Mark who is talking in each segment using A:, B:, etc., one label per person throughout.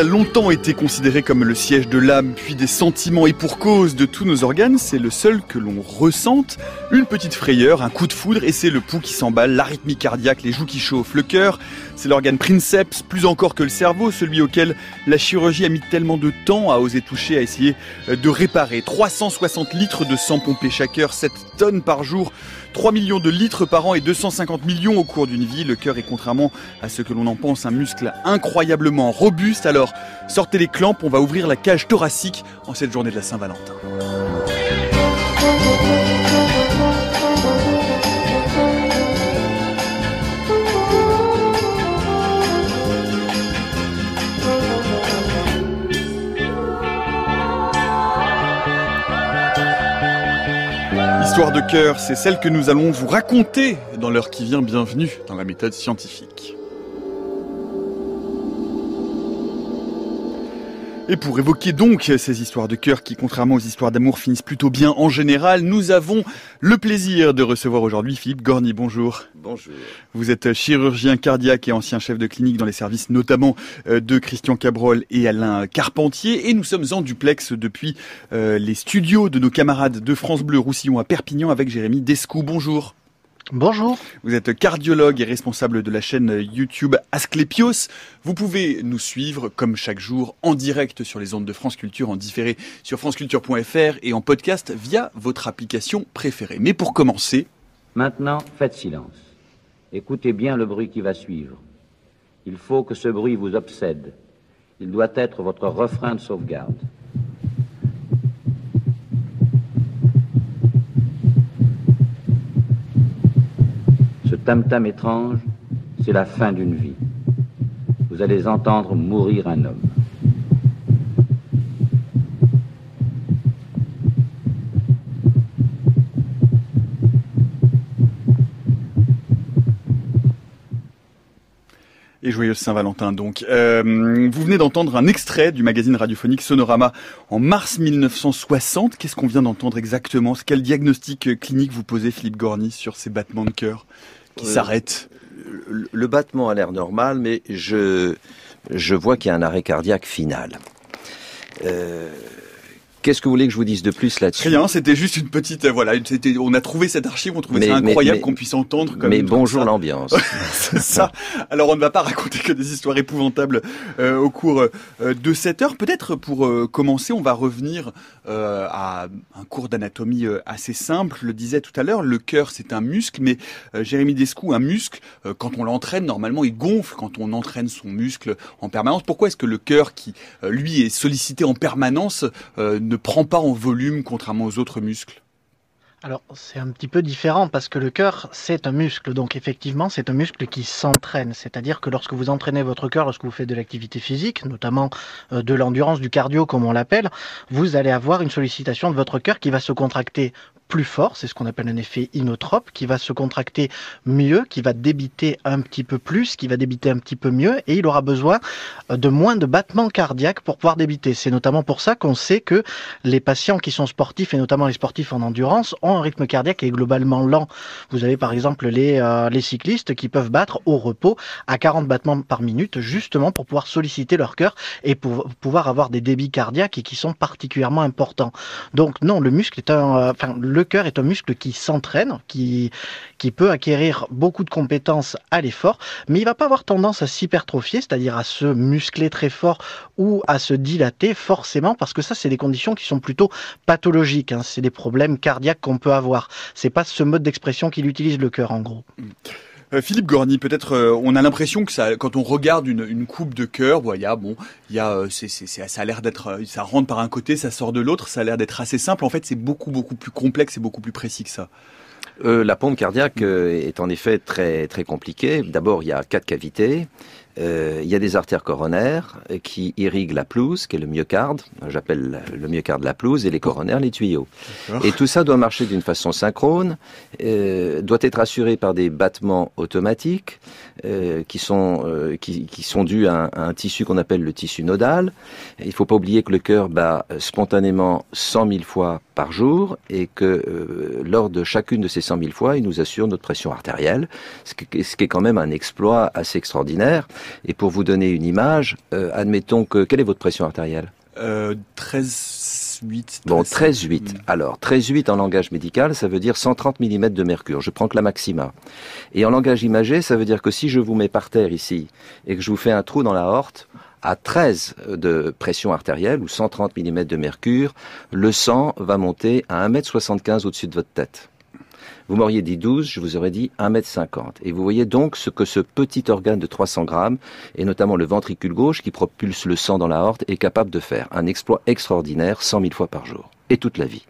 A: a longtemps été considéré comme le siège de l'âme, puis des sentiments et pour cause de tous nos organes, c'est le seul que l'on ressente. Une petite frayeur, un coup de foudre et c'est le pouls qui s'emballe, l'arythmie cardiaque, les joues qui chauffent, le cœur. C'est l'organe princeps, plus encore que le cerveau, celui auquel la chirurgie a mis tellement de temps à oser toucher, à essayer de réparer. 360 litres de sang pompé chaque heure, 7 tonnes par jour. 3 millions de litres par an et 250 millions au cours d'une vie. Le cœur est contrairement à ce que l'on en pense un muscle incroyablement robuste. Alors sortez les clampes, on va ouvrir la cage thoracique en cette journée de la Saint-Valentin. Histoire de cœur, c'est celle que nous allons vous raconter dans l'heure qui vient. Bienvenue dans la méthode scientifique. Et pour évoquer donc ces histoires de cœur qui, contrairement aux histoires d'amour, finissent plutôt bien en général, nous avons le plaisir de recevoir aujourd'hui Philippe Gorny. Bonjour.
B: Bonjour.
A: Vous êtes chirurgien cardiaque et ancien chef de clinique dans les services notamment euh, de Christian Cabrol et Alain Carpentier. Et nous sommes en duplex depuis euh, les studios de nos camarades de France Bleu Roussillon à Perpignan avec Jérémy Descou. Bonjour.
C: Bonjour.
A: Vous êtes cardiologue et responsable de la chaîne YouTube Asclepios. Vous pouvez nous suivre comme chaque jour en direct sur les ondes de France Culture, en différé sur franceculture.fr et en podcast via votre application préférée. Mais pour commencer...
D: Maintenant, faites silence. Écoutez bien le bruit qui va suivre. Il faut que ce bruit vous obsède. Il doit être votre refrain de sauvegarde. Tam-tam étrange, c'est la fin d'une vie. Vous allez entendre mourir un homme.
A: Et joyeuse Saint-Valentin donc. Euh, vous venez d'entendre un extrait du magazine radiophonique Sonorama en mars 1960. Qu'est-ce qu'on vient d'entendre exactement? Quel diagnostic clinique vous posez, Philippe Gorny, sur ces battements de cœur? Qui
B: Euh,
A: s'arrêtent
B: Le, le battement a l'air normal, mais je, je vois qu'il y a un arrêt cardiaque final. Euh, Qu'est-ce que vous voulez que je vous dise de plus là-dessus?
A: Rien, c'était juste une petite, euh, voilà, une- c'était- on a trouvé cette archive, on trouvait
B: Mais-
A: ça incroyable qu'on puisse entendre comme
B: Mais bonjour l'ambiance.
A: C'est ça. Alors on ne va pas raconter que des histoires épouvantables euh, au cours euh, de cette heure. Peut-être pour euh, commencer, on va revenir euh, à un cours d'anatomie euh, assez simple. Je le disais tout à l'heure, le cœur c'est un muscle, mais euh, Jérémy Descou, un muscle, euh, quand on l'entraîne, normalement il gonfle quand on entraîne son muscle en permanence. Pourquoi est-ce que le cœur, qui euh, lui est sollicité en permanence, euh, ne prend pas en volume contrairement aux autres muscles
C: Alors, c'est un petit peu différent parce que le cœur, c'est un muscle. Donc, effectivement, c'est un muscle qui s'entraîne. C'est-à-dire que lorsque vous entraînez votre cœur, lorsque vous faites de l'activité physique, notamment euh, de l'endurance, du cardio, comme on l'appelle, vous allez avoir une sollicitation de votre cœur qui va se contracter plus fort, c'est ce qu'on appelle un effet inotrope, qui va se contracter mieux, qui va débiter un petit peu plus, qui va débiter un petit peu mieux, et il aura besoin euh, de moins de battements cardiaques pour pouvoir débiter. C'est notamment pour ça qu'on sait que les patients qui sont sportifs, et notamment les sportifs en endurance, ont un rythme cardiaque qui est globalement lent. Vous avez par exemple les, euh, cyclistes qui peuvent battre au repos à 40 battements par minute, justement pour pouvoir solliciter leur cœur et pour pouvoir avoir des débits cardiaques et qui sont particulièrement importants. Donc non, le muscle est un, euh, enfin le cœur est un muscle qui s'entraîne, qui qui peut acquérir beaucoup de compétences à l'effort, mais il va pas avoir tendance à s'hypertrophier, c'est-à-dire à se muscler très fort ou à se dilater forcément, parce que ça c'est des conditions qui sont plutôt pathologiques. hein. C'est des problèmes cardiaques qu'on peut avoir. C'est pas ce mode d'expression qu'il utilise le cœur en gros.
A: Euh, Philippe Gorny, peut-être euh, on a l'impression que ça, quand on regarde une, une coupe de cœur, il y a bon, il y a, euh, c'est, c'est, ça a l'air d'être, euh, ça rentre par un côté, ça sort de l'autre, ça a l'air d'être assez simple. En fait, c'est beaucoup beaucoup plus complexe et beaucoup plus précis que ça.
B: La pompe cardiaque est en effet très très compliquée. D'abord, il y a quatre cavités. Euh, il y a des artères coronaires qui irriguent la pelouse, qui est le myocarde. J'appelle le myocarde la pelouse et les coronaires les tuyaux. Et tout ça doit marcher d'une façon synchrone, euh, doit être assuré par des battements automatiques euh, qui sont qui, qui sont dus à un, à un tissu qu'on appelle le tissu nodal. Il ne faut pas oublier que le cœur bat spontanément 100 000 fois par jour et que euh, lors de chacune de ces 100 000 fois, il nous assure notre pression artérielle, ce qui, ce qui est quand même un exploit assez extraordinaire. Et pour vous donner une image, admettons que quelle est votre pression artérielle
A: 13 8.
B: Bon, 13,8. Alors, 13,8 en langage médical, ça veut dire 130 mm de mercure. Je prends que la maxima. Et en langage imagé, ça veut dire que si je vous mets par terre ici et que je vous fais un trou dans la horte, à 13 de pression artérielle ou 130 mm de mercure, le sang va monter à 1m75 au-dessus de votre tête. Vous m'auriez dit 12, je vous aurais dit 1m50. Et vous voyez donc ce que ce petit organe de 300 grammes, et notamment le ventricule gauche qui propulse le sang dans la horte, est capable de faire. Un exploit extraordinaire 100 000 fois par jour. Et toute la vie.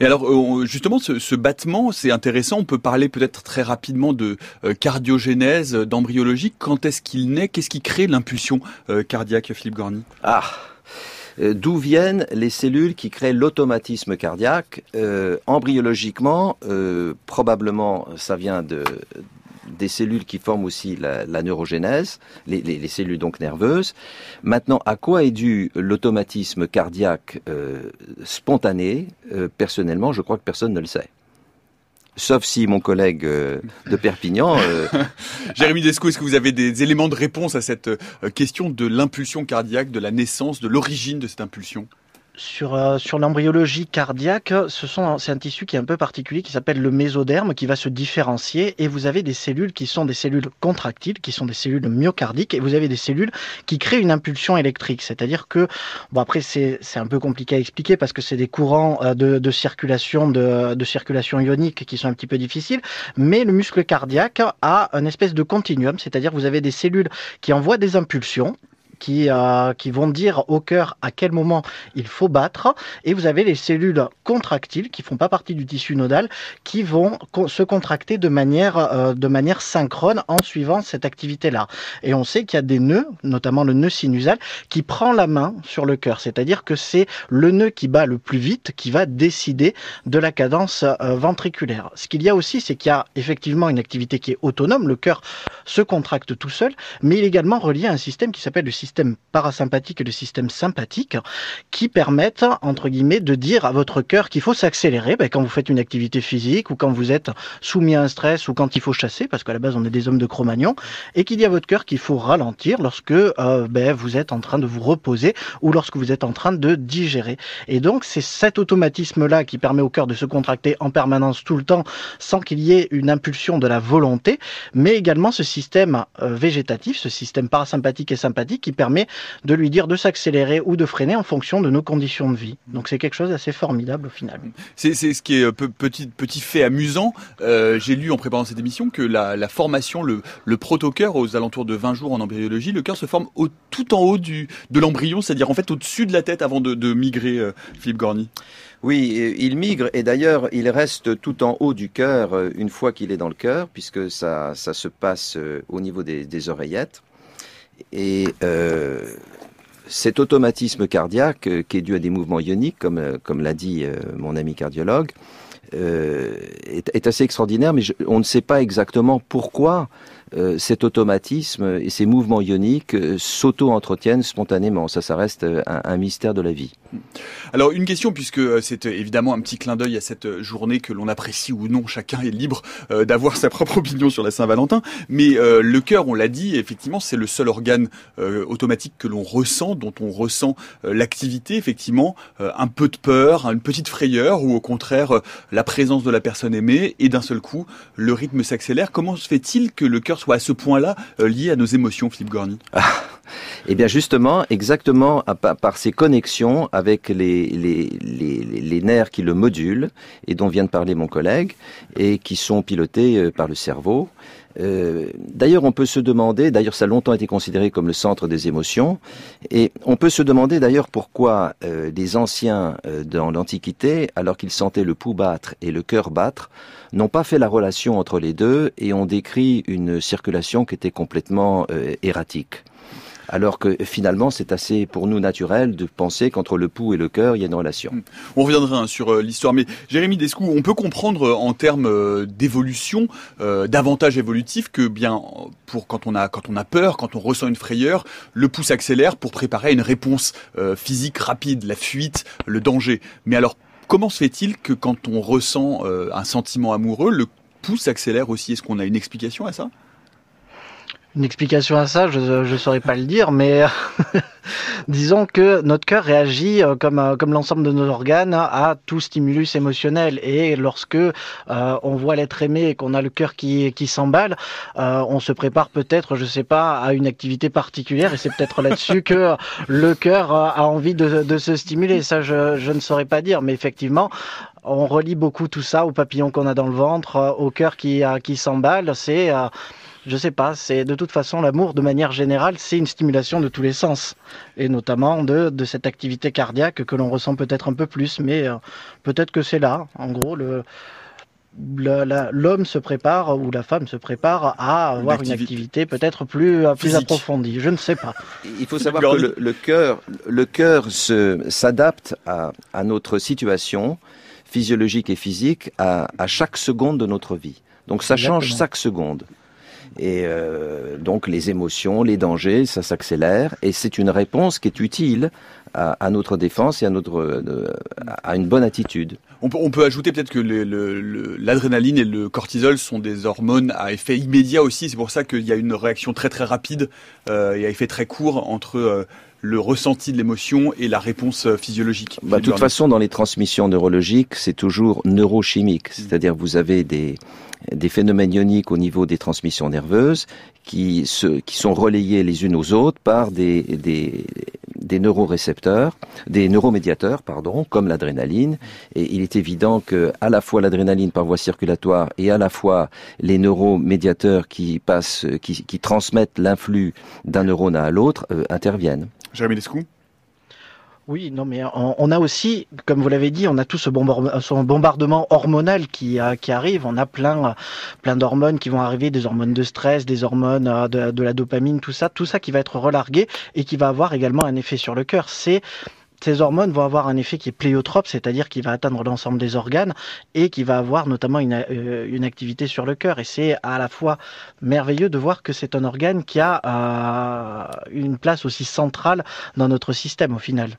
A: Et alors, euh, justement, ce, battement, c'est intéressant. On peut parler peut-être très rapidement de euh, cardiogénèse, d'embryologie. Quand est-ce qu'il naît? Qu'est-ce qui crée l'impulsion euh, cardiaque, Philippe Gorny?
B: Ah euh, d'où viennent les cellules qui créent l'automatisme cardiaque. Euh, embryologiquement, euh, probablement, ça vient de, des cellules qui forment aussi la, neurogénèse, les, cellules donc nerveuses. Maintenant, à quoi est dû l'automatisme cardiaque spontané? Personnellement, je crois que personne ne le sait. Sauf si mon collègue euh, de Perpignan. Euh,
A: Jérémy Desco, est-ce que vous avez des éléments de réponse à cette euh, question de l'impulsion cardiaque, de la naissance, de l'origine de cette impulsion?
C: Sur, euh, sur l'embryologie cardiaque, ce sont, c'est un tissu qui est un peu particulier qui s'appelle le mésoderme qui va se différencier et vous avez des cellules qui sont des cellules contractiles, qui sont des cellules myocardiques et vous avez des cellules qui créent une impulsion électrique. C'est-à-dire que, bon après c'est, un peu compliqué à expliquer parce que c'est des courants euh, de, circulation, de, circulation ionique qui sont un petit peu difficiles, mais le muscle cardiaque a un espèce de continuum, c'est-à-dire vous avez des cellules qui envoient des impulsions qui, euh, qui vont dire au cœur à quel moment il faut battre. Et vous avez les cellules contractiles qui font pas partie du tissu nodal qui vont se contracter de manière, euh, de manière synchrone en suivant cette activité-là. Et on sait qu'il y a des nœuds, notamment le nœud sinusal, qui prend la main sur le cœur. C'est-à-dire que c'est le nœud qui bat le plus vite qui va décider de la cadence euh, ventriculaire. Ce qu'il y a aussi, c'est qu'il y a effectivement une activité qui est autonome. Le cœur se contracte tout seul, mais il est également relié à un système qui s'appelle le système système parasympathique et le système sympathique qui permettent, entre guillemets, de dire à votre cœur qu'il faut s'accélérer ben, quand vous faites une activité physique ou quand vous êtes soumis à un stress ou quand il faut chasser, parce qu'à la base on est des hommes de Cro-Magnon, et qu'il dit à votre cœur qu'il faut ralentir lorsque euh, ben, vous êtes en train de vous reposer ou lorsque vous êtes en train de digérer. Et donc c'est cet automatisme-là qui permet au cœur de se contracter en permanence tout le temps sans qu'il y ait une impulsion de la volonté, mais également ce système euh, végétatif, ce système parasympathique et sympathique qui permet de lui dire de s'accélérer ou de freiner en fonction de nos conditions de vie. Donc c'est quelque chose d'assez formidable au final.
A: C'est ce qui est euh, petit, petit fait amusant. Euh, j'ai lu en préparant cette émission que la, la formation, le, le proto-cœur aux alentours de 20 jours en embryologie, le cœur se forme au, tout en haut du, de l'embryon, c'est-à-dire en fait au-dessus de la tête avant de, de migrer, euh, Philippe Gorny.
B: Oui, il migre et d'ailleurs il reste tout en haut du cœur une fois qu'il est dans le cœur, puisque ça, ça se passe au niveau des, des oreillettes. Et euh, cet automatisme cardiaque, euh, qui est dû à des mouvements ioniques, comme, euh, comme l'a dit mon ami cardiologue, est, est, assez extraordinaire, mais on ne sait pas exactement pourquoi euh, cet automatisme et ces mouvements ioniques euh, s'auto-entretiennent spontanément. Ça, ça reste euh, un, mystère de la vie.
A: Alors une question, puisque c'est évidemment un petit clin d'œil à cette journée que l'on apprécie ou non, chacun est libre d'avoir sa propre opinion sur la Saint-Valentin, mais le cœur, on l'a dit, effectivement, c'est le seul organe automatique que l'on ressent, dont on ressent l'activité, effectivement, un peu de peur, une petite frayeur, ou au contraire la présence de la personne aimée, et d'un seul coup, le rythme s'accélère. Comment se fait-il que le cœur soit à ce point-là euh, lié à nos émotions, Philippe Gorny ah,
B: Eh bien justement, exactement par ces connexions avec les, nerfs qui le modulent, et dont vient de parler mon collègue, et qui sont pilotés euh, par le cerveau. Euh, d'ailleurs, on peut se demander, d'ailleurs ça a longtemps été considéré comme le centre des émotions, et on peut se demander d'ailleurs pourquoi les anciens dans l'Antiquité, alors qu'ils sentaient le pouls battre et le cœur battre, n'ont pas fait la relation entre les deux et ont décrit une circulation qui était complètement euh, erratique. Alors que finalement, c'est assez pour nous naturel de penser qu'entre le pouls et le cœur, il y a une relation. Hmm.
A: On reviendra hein, sur euh, l'histoire, mais Jérémy Descou, on peut comprendre euh, en termes d'évolution, d'avantage évolutif, que bien pour quand on a quand on a peur, quand on ressent une frayeur, le pouls s'accélère pour préparer une réponse physique rapide, la fuite, le danger. Mais alors Comment se fait-il que quand on ressent euh, un sentiment amoureux, le pouce s'accélère aussi? Est-ce qu'on a une explication à ça?
C: Une explication à ça, je ne saurais pas le dire, mais disons que notre cœur réagit euh, comme, euh, comme l'ensemble de nos organes à tout stimulus émotionnel. Et lorsque euh, on voit l'être aimé et qu'on a le cœur qui, qui s'emballe, on se prépare peut-être, je sais pas, à une activité particulière. Et c'est peut-être là-dessus que le cœur a envie de, de se stimuler. Ça, je, je ne saurais pas dire, mais effectivement, on relie beaucoup tout ça au papillon qu'on a dans le ventre, au cœur qui, qui s'emballe. C'est je sais pas, c'est de toute façon l'amour de manière générale, c'est une stimulation de tous les sens et notamment de, de cette activité cardiaque que l'on ressent peut-être un peu plus, mais euh, peut-être que c'est là, en gros, le l'homme se prépare ou la femme se prépare à avoir une activité, peut-être plus, plus approfondie. Je ne sais pas.
B: Il faut savoir que le, le cœur, le cœur s'adapte à, à, notre situation physiologique et physique à, à, chaque seconde de notre vie. Donc ça change chaque seconde. Et euh, donc les émotions, les dangers, ça s'accélère. Et c'est une réponse qui est utile à, à notre défense et à, notre, euh, à une bonne attitude.
A: On peut, on peut ajouter peut-être que l'adrénaline et le cortisol sont des hormones à effet immédiat aussi. C'est pour ça qu'il y a une réaction très très rapide euh, et à effet très court entre le ressenti de l'émotion et la réponse physiologique.
B: Bah, de toute façon, dans les transmissions neurologiques, c'est toujours neurochimique. C'est-à-dire vous avez des, des phénomènes ioniques au niveau des transmissions nerveuses qui, sont relayés les unes aux autres par des, des, neurorécepteurs, des neuromédiateurs, pardon, comme l'adrénaline. Et il est évident que à la fois l'adrénaline par voie circulatoire et à la fois les neuromédiateurs qui qui, transmettent l'influx d'un neurone à l'autre euh, interviennent.
A: Jérémy
C: oui, non, mais on, a aussi, comme vous l'avez dit, on a tout ce, bombardement hormonal qui, arrive. On a plein, plein d'hormones qui vont arriver, des hormones de stress, des hormones euh, de, de, la dopamine, tout ça, tout ça qui va être relargué et qui va avoir également un effet sur le cœur. C'est ces hormones vont avoir un effet qui est pléiotrope, c'est-à-dire qui va atteindre l'ensemble des organes et qui va avoir notamment une, euh, une activité sur le cœur. Et c'est à la fois merveilleux de voir que c'est un organe qui a euh, une place aussi centrale dans notre système au final.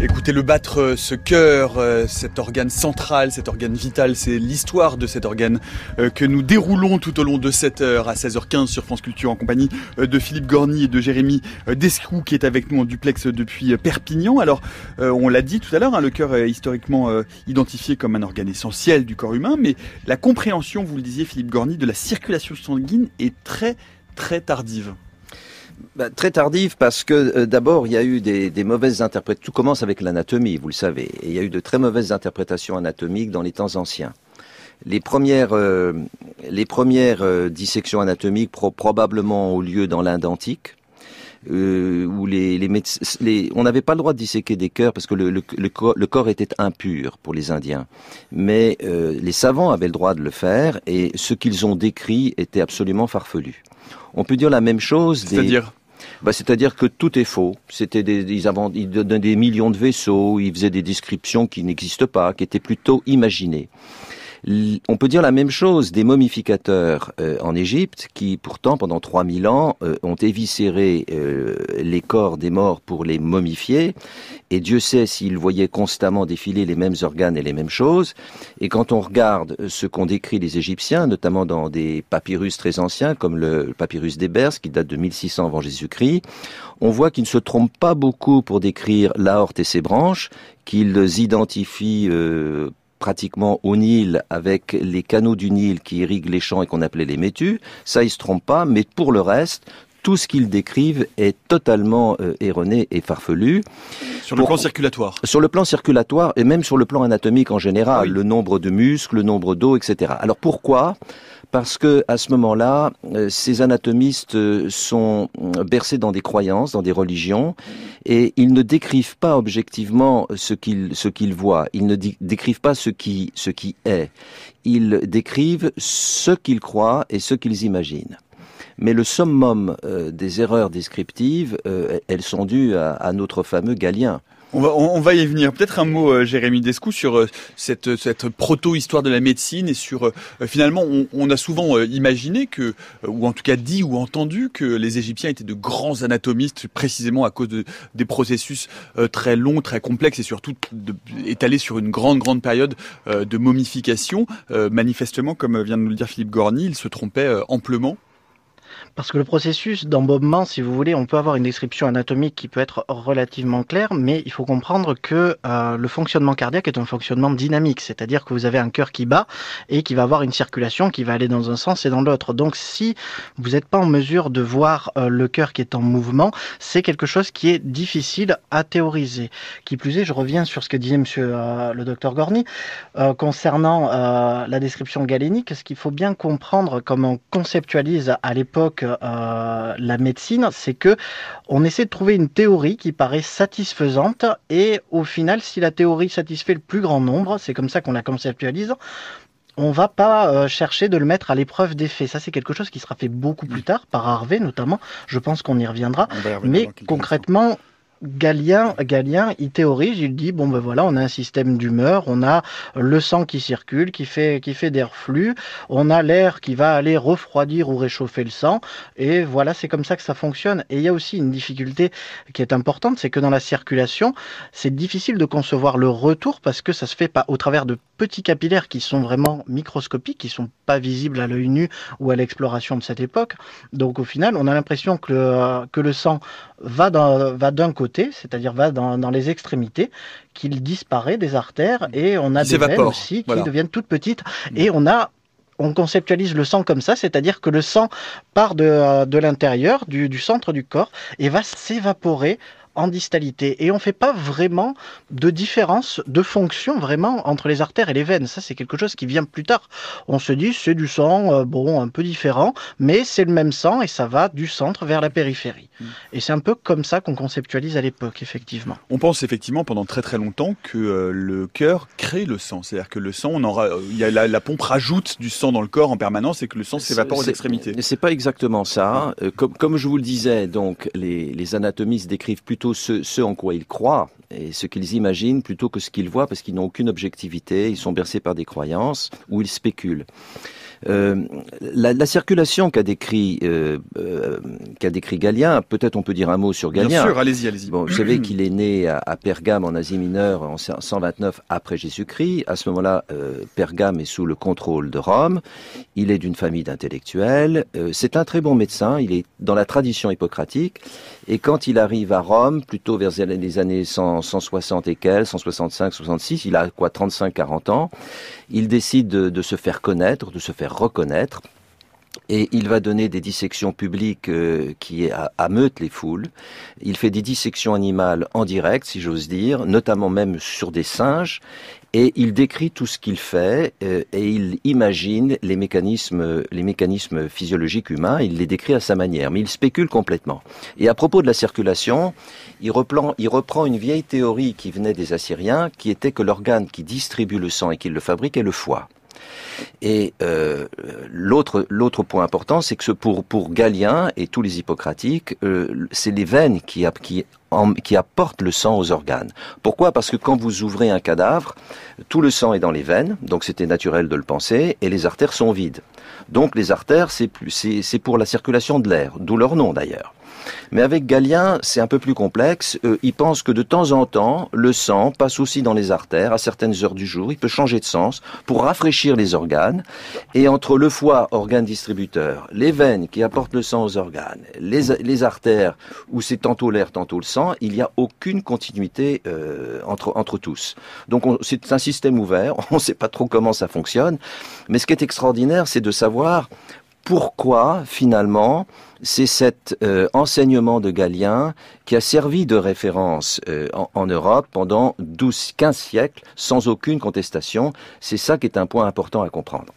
A: Écoutez le battre, euh, ce cœur, euh, cet organe central, cet organe vital, c'est l'histoire de cet organe euh, que nous déroulons tout au long de cette heure à 16h15 sur France Culture en compagnie de Philippe Gorny et de Jérémy Descroux qui est avec nous en duplex depuis Perpignan. Alors, on l'a dit tout à l'heure, hein, le cœur est historiquement identifié comme un organe essentiel du corps humain, mais la compréhension, vous le disiez Philippe Gorny, de la circulation sanguine est très très tardive.
B: Bah, très tardive parce que euh, d'abord il y a eu des, des mauvaises interprétations. Tout commence avec l'anatomie, vous le savez. Et il y a eu de très mauvaises interprétations anatomiques dans les temps anciens. Les premières, euh, les premières euh, dissections anatomiques probablement ont lieu dans l'Inde antique. où les, les, les on n'avait pas le droit de disséquer des cœurs parce que le, le, le, corps, le corps, était impur pour les Indiens. Mais les savants avaient le droit de le faire et ce qu'ils ont décrit était absolument farfelu. On peut dire la même chose.
A: C'est-à-dire
B: bah, c'est-à-dire que tout est faux. C'était des, ils, ils donnaient des millions de vaisseaux, ils faisaient des descriptions qui n'existent pas, qui étaient plutôt imaginées. On peut dire la même chose des momificateurs euh, en Égypte qui, pourtant, pendant 3000 ans, euh, ont éviscéré euh, les corps des morts pour les momifier. Et Dieu sait s'ils voyaient constamment défiler les mêmes organes et les mêmes choses. Et quand on regarde ce qu'ont décrit les Égyptiens, notamment dans des papyrus très anciens, comme le papyrus d'Ebers, qui date de 1600 avant Jésus-Christ, on voit qu'ils ne se trompent pas beaucoup pour décrire l'aorte et ses branches, qu'ils identifient pratiquement au Nil avec les canaux du Nil qui irriguent les champs et qu'on appelait les métus. Ça, ils se trompent pas, mais pour le reste, tout ce qu'ils décrivent est totalement euh, erroné et farfelu.
A: Sur le plan circulatoire
B: Sur le plan circulatoire et même sur le plan anatomique en général, le nombre de muscles, le nombre d'os, etc. Alors pourquoi parce que à ce moment-là, euh, ces anatomistes euh, sont euh, bercés dans des croyances, dans des religions, et ils ne décrivent pas objectivement ce qu'ils ce qu'ils voient. Ils ne décrivent pas ce qui ce qui est. Ils décrivent ce qu'ils croient et ce qu'ils imaginent. Mais le summum des erreurs descriptives, elles sont dues à, à notre fameux Galien.
A: On va, y venir. Peut-être un mot, euh, Jérémy Descou, sur euh, cette, cette proto-histoire de la médecine et sur euh, finalement, on, on, a souvent imaginé que, ou en tout cas dit ou entendu que les Égyptiens étaient de grands anatomistes, précisément à cause de, des processus très longs, très complexes et surtout de, étalés sur une grande, grande période de momification. manifestement, comme vient de nous le dire Philippe Gorny, il se trompait amplement.
C: Parce que le processus d'embaumement, si vous voulez, on peut avoir une description anatomique qui peut être relativement claire, mais il faut comprendre que euh, le fonctionnement cardiaque est un fonctionnement dynamique, c'est-à-dire que vous avez un cœur qui bat et qui va avoir une circulation qui va aller dans un sens et dans l'autre. Donc si vous n'êtes pas en mesure de voir euh, le cœur qui est en mouvement, c'est quelque chose qui est difficile à théoriser. Qui plus est, je reviens sur ce que disait monsieur euh, le docteur Gorny concernant la description galénique. Ce qu'il faut bien comprendre, comme on conceptualise à l'époque euh, la médecine, c'est que on essaie de trouver une théorie qui paraît satisfaisante et au final, si la théorie satisfait le plus grand nombre, c'est comme ça qu'on la conceptualise, on va pas euh, chercher de le mettre à l'épreuve des faits. Ça, c'est quelque chose qui sera fait beaucoup plus tard, par Harvey notamment. Je pense qu'on y reviendra. Mais concrètement, Galien, Galien, il théorise, il dit bon ben voilà, on a un système d'humeur, on a le sang qui circule, qui fait qui fait des reflux, on a l'air qui va aller refroidir ou réchauffer le sang, et voilà, c'est comme ça que ça fonctionne. Et il y a aussi une difficulté qui est importante, c'est que dans la circulation, c'est difficile de concevoir le retour parce que ça se fait pas au travers de petits capillaires qui sont vraiment microscopiques, qui sont pas visibles à l'œil nu ou à l'exploration de cette époque. Donc au final, on a l'impression que le, que le sang va d'un côté, c'est-à-dire va dans, les extrémités, qu'il disparaît des artères et on a des veines aussi qui deviennent toutes petites et on a on conceptualise le sang comme ça, c'est-à-dire que le sang part de, de l'intérieur, du, du, centre du corps, et va s'évaporer en distalité. Et on ne fait pas vraiment de différence de fonction vraiment entre les artères et les veines. Ça, c'est quelque chose qui vient plus tard. On se dit, c'est du sang, euh, bon, un peu différent, mais c'est le même sang et ça va du centre vers la périphérie. Mm. Et c'est un peu comme ça qu'on conceptualise à l'époque, effectivement.
A: On pense effectivement pendant très très longtemps que euh, le cœur crée le sang. C'est-à-dire que le sang, on aura, il y a la, pompe rajoute du sang dans le corps en permanence et que le sang s'évapore aux extrémités.
B: C'est pas exactement ça. Euh, comme, comme je vous le disais, donc les, les anatomistes décrivent plutôt ce, en quoi ils croient et ce qu'ils imaginent plutôt que ce qu'ils voient parce qu'ils n'ont aucune objectivité, ils sont bercés par des croyances ou ils spéculent. Euh, la, circulation qu'a décrit, euh, euh, qu'a décrit Galien, peut-être on peut dire un mot sur Galien.
A: Bien sûr, allez-y, allez-y.
B: Bon, vous savez qu'il est né à, Pergame en Asie mineure en 129 après Jésus-Christ. À ce moment-là, Pergame est sous le contrôle de Rome. Il est d'une famille d'intellectuels. c'est un très bon médecin. Il est dans la tradition hippocratique. Et quand il arrive à Rome, plutôt vers les années 160 et quelques, 165, 66, il a quoi 35, 40 ans, il décide de, se faire connaître, de se faire reconnaître. Et il va donner des dissections publiques euh, qui ameutent les foules. Il fait des dissections animales en direct, si j'ose dire, notamment même sur des singes et il décrit tout ce qu'il fait euh, et il imagine les mécanismes, les mécanismes physiologiques humains, il les décrit à sa manière, mais il spécule complètement. Et à propos de la circulation, il il reprend une vieille théorie qui venait des Assyriens, qui était que l'organe qui distribue le sang et qui le fabrique est le foie. Et euh, l'autre point important, c'est que pour Galien et tous les hippocratiques, euh, c'est les veines qui, apportent le sang aux organes. Pourquoi? Parce que quand vous ouvrez un cadavre, tout le sang est dans les veines, donc c'était naturel de le penser, et les artères sont vides. Donc les artères, c'est pour la circulation de l'air, d'où leur nom d'ailleurs. Mais avec Galien, c'est un peu plus complexe. Euh, il pense que de temps en temps, le sang passe aussi dans les artères à certaines heures du jour. Il peut changer de sens pour rafraîchir les organes. Et entre le foie, organe distributeur, les veines qui apportent le sang aux organes, les, artères où c'est tantôt l'air, tantôt le sang, il n'y a aucune continuité euh, entre, entre tous. Donc c'est un système ouvert. On ne sait pas trop comment ça fonctionne. Mais ce qui est extraordinaire, c'est de savoir pourquoi finalement c'est cet euh, enseignement de Galien qui a servi de référence euh, en, Europe pendant 12, 15 siècles, sans aucune contestation. C'est ça qui est un point important à comprendre.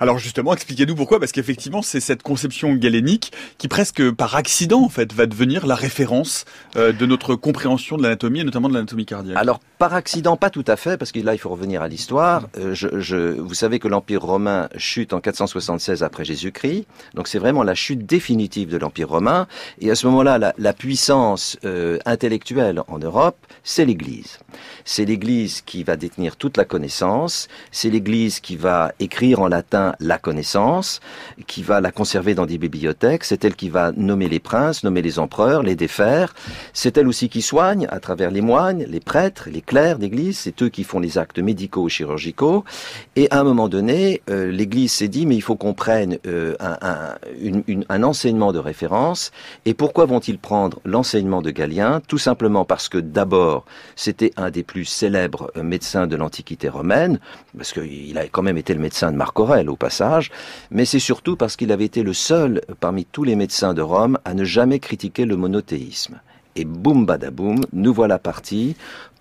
A: Alors justement, expliquez-nous pourquoi, parce qu'effectivement, c'est cette conception galénique qui presque par accident, en fait, va devenir la référence euh, de notre compréhension de l'anatomie, et notamment de l'anatomie cardiaque.
B: Alors, par accident, pas tout à fait, parce que là, il faut revenir à l'histoire. je, je, vous savez que l'Empire romain chute en 476 après Jésus-Christ. Donc c'est vraiment la chute définitive de l'Empire romain. Et à ce moment-là, la, puissance euh, intellectuelle en Europe, c'est l'Église. C'est l'Église qui va détenir toute la connaissance. C'est l'Église qui va écrire en latin la connaissance, qui va la conserver dans des bibliothèques. C'est elle qui va nommer les princes, nommer les empereurs, les défaire. C'est elle aussi qui soigne à travers les moines, les prêtres, les clercs d'Église. C'est eux qui font les actes médicaux chirurgicaux. Et à un moment donné, euh, l'Église s'est dit, mais il faut qu'on prenne euh, un enseignement de référence. Et pourquoi vont-ils prendre l'enseignement de Galien? Tout simplement parce que d'abord, c'était un des plus célèbres euh, médecins de l'Antiquité romaine, parce qu'il a quand même été le médecin de Marc Aurèle au passage, mais c'est surtout parce qu'il avait été le seul parmi tous les médecins de Rome à ne jamais critiquer le monothéisme. Et boum badaboum, nous voilà partis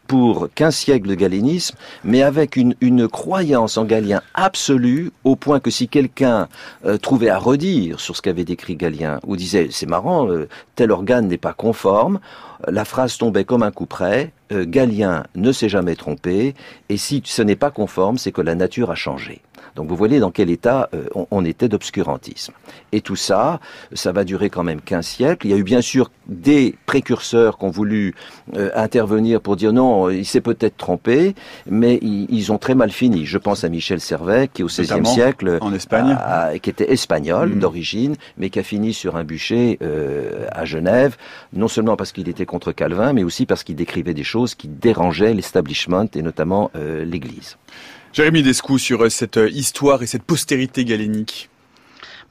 B: pour 15 siècles de galénisme, mais avec une, croyance en Galien absolue, au point que si quelqu'un euh, trouvait à redire sur ce qu'avait décrit Galien, ou disait c'est marrant, euh, tel organe n'est pas conforme, la phrase tombait comme un coup près, euh, Galien ne s'est jamais trompé, et si ce n'est pas conforme, c'est que la nature a changé. Donc vous voyez dans quel état euh, on, on, était d'obscurantisme. Et tout ça, ça va durer quand même 15 siècles. Il y a eu bien sûr des précurseurs qui ont voulu euh, intervenir pour dire non, il s'est peut-être trompé, mais ils, ils, ont très mal fini. Je pense à Michel Servet, qui au XVIe siècle,
A: en Espagne,
B: a, qui était espagnol mmh. d'origine, mais qui a fini sur un bûcher euh, à Genève, non seulement parce qu'il était contre Calvin, mais aussi parce qu'il décrivait des choses qui dérangeaient l'establishment et notamment euh, l'Église.
A: Jérémy Descou sur cette histoire et cette postérité galénique.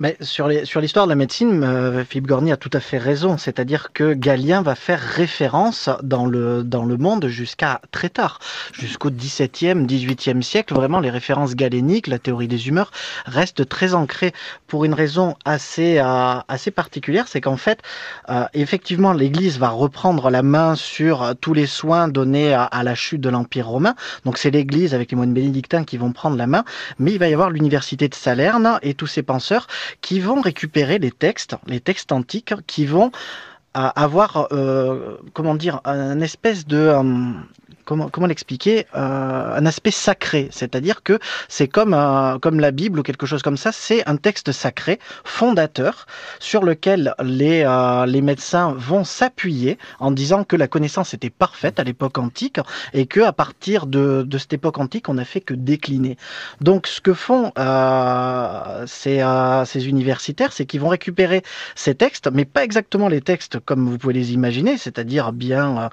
C: Mais sur l'histoire de la médecine, euh, Philippe Gorny a tout à fait raison. C'est-à-dire que Galien va faire référence dans le, dans le monde jusqu'à très tard, jusqu'au XVIIe, XVIIIe siècle. Vraiment, les références galéniques, la théorie des humeurs, restent très ancrées pour une raison assez, euh, assez particulière. C'est qu'en fait, euh, effectivement, l'Église va reprendre la main sur tous les soins donnés à, à la chute de l'Empire romain. Donc c'est l'Église avec les moines bénédictins qui vont prendre la main. Mais il va y avoir l'université de Salerne et tous ces penseurs qui vont récupérer les textes, les textes antiques, qui vont euh, avoir, euh, comment dire, un espèce de, euh, comment, l'expliquer euh, un aspect sacré, c'est-à-dire que c'est comme euh, comme la Bible ou quelque chose comme ça, c'est un texte sacré fondateur sur lequel les euh, les médecins vont s'appuyer en disant que la connaissance était parfaite à l'époque antique et que à partir de cette époque antique, on n'a fait que décliner. Donc ce que font ces universitaires, c'est qu'ils vont récupérer ces textes, mais pas exactement les textes comme vous pouvez les imaginer, c'est-à-dire bien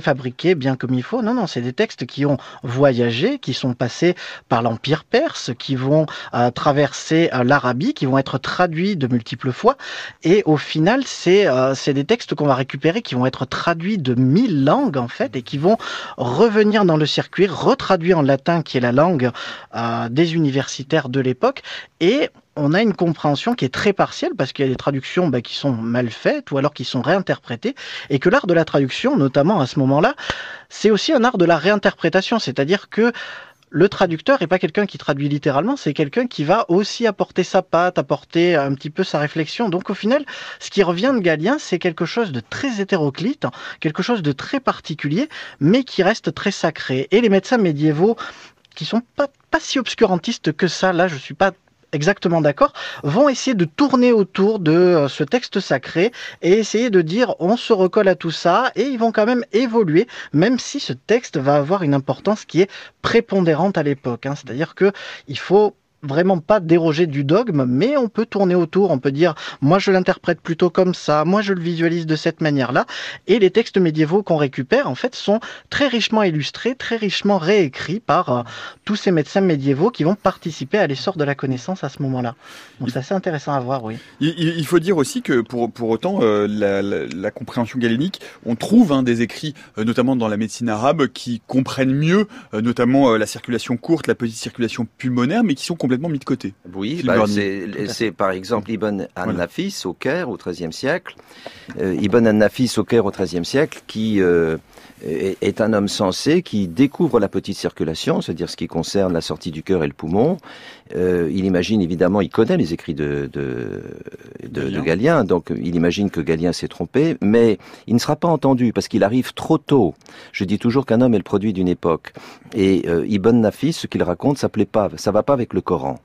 C: fabriqués, bien comme il faut. Non, non, c'est des textes qui ont voyagé, qui sont passés par l'Empire perse, qui vont euh, traverser euh, l'Arabie, qui vont être traduits de multiples fois. Et au final, c'est euh, des textes qu'on va récupérer, qui vont être traduits de mille langues, en fait, et qui vont revenir dans le circuit, retraduits en latin, qui est la langue des universitaires de l'époque. Et on a une compréhension qui est très partielle parce qu'il y a des traductions bah, qui sont mal faites ou alors qui sont réinterprétées et que l'art de la traduction, notamment à ce moment-là, c'est aussi un art de la réinterprétation, c'est-à-dire que le traducteur n'est pas quelqu'un qui traduit littéralement, c'est quelqu'un qui va aussi apporter sa patte, apporter un petit peu sa réflexion. Donc au final, ce qui revient de Galien, c'est quelque chose de très hétéroclite, quelque chose de très particulier, mais qui reste très sacré. Et les médecins médiévaux qui sont pas, pas si obscurantistes que ça, là je suis pas exactement d'accord, vont essayer de tourner autour de euh, ce texte sacré et essayer de dire on se recolle à tout ça et ils vont quand même évoluer, même si ce texte va avoir une importance qui est prépondérante à l'époque. Hein. C'est-à-dire que il faut vraiment pas déroger du dogme, mais on peut tourner autour, on peut dire moi je l'interprète plutôt comme ça, moi je le visualise de cette manière-là, et les textes médiévaux qu'on récupère en fait sont très richement illustrés, très richement réécrits par euh, tous ces médecins médiévaux qui vont participer à l'essor de la connaissance à ce moment-là. Donc c'est assez intéressant à voir, oui.
A: Il, faut dire aussi que pour, pour autant euh, la, compréhension galénique, on trouve hein, des écrits, euh, notamment dans la médecine arabe, qui comprennent mieux, notamment la circulation courte, la petite circulation pulmonaire, mais qui sont complètement mis de côté.
B: Oui, bah, c'est par exemple Ibn an-Nafis voilà. au Caire au XIIIe siècle. Euh, Ibn an-Nafis au Caire au XIIIe siècle qui euh, est un homme sensé qui découvre la petite circulation, c'est-à-dire ce qui concerne la sortie du cœur et le poumon. Euh, il imagine évidemment, il connaît les écrits de, de, de, Galien. de Galien, donc il imagine que Galien s'est trompé, mais il ne sera pas entendu parce qu'il arrive trop tôt. Je dis toujours qu'un homme est le produit d'une époque. Et euh, Ibn Nafis, ce qu'il raconte, ça plaît pas, ça va pas avec le Coran.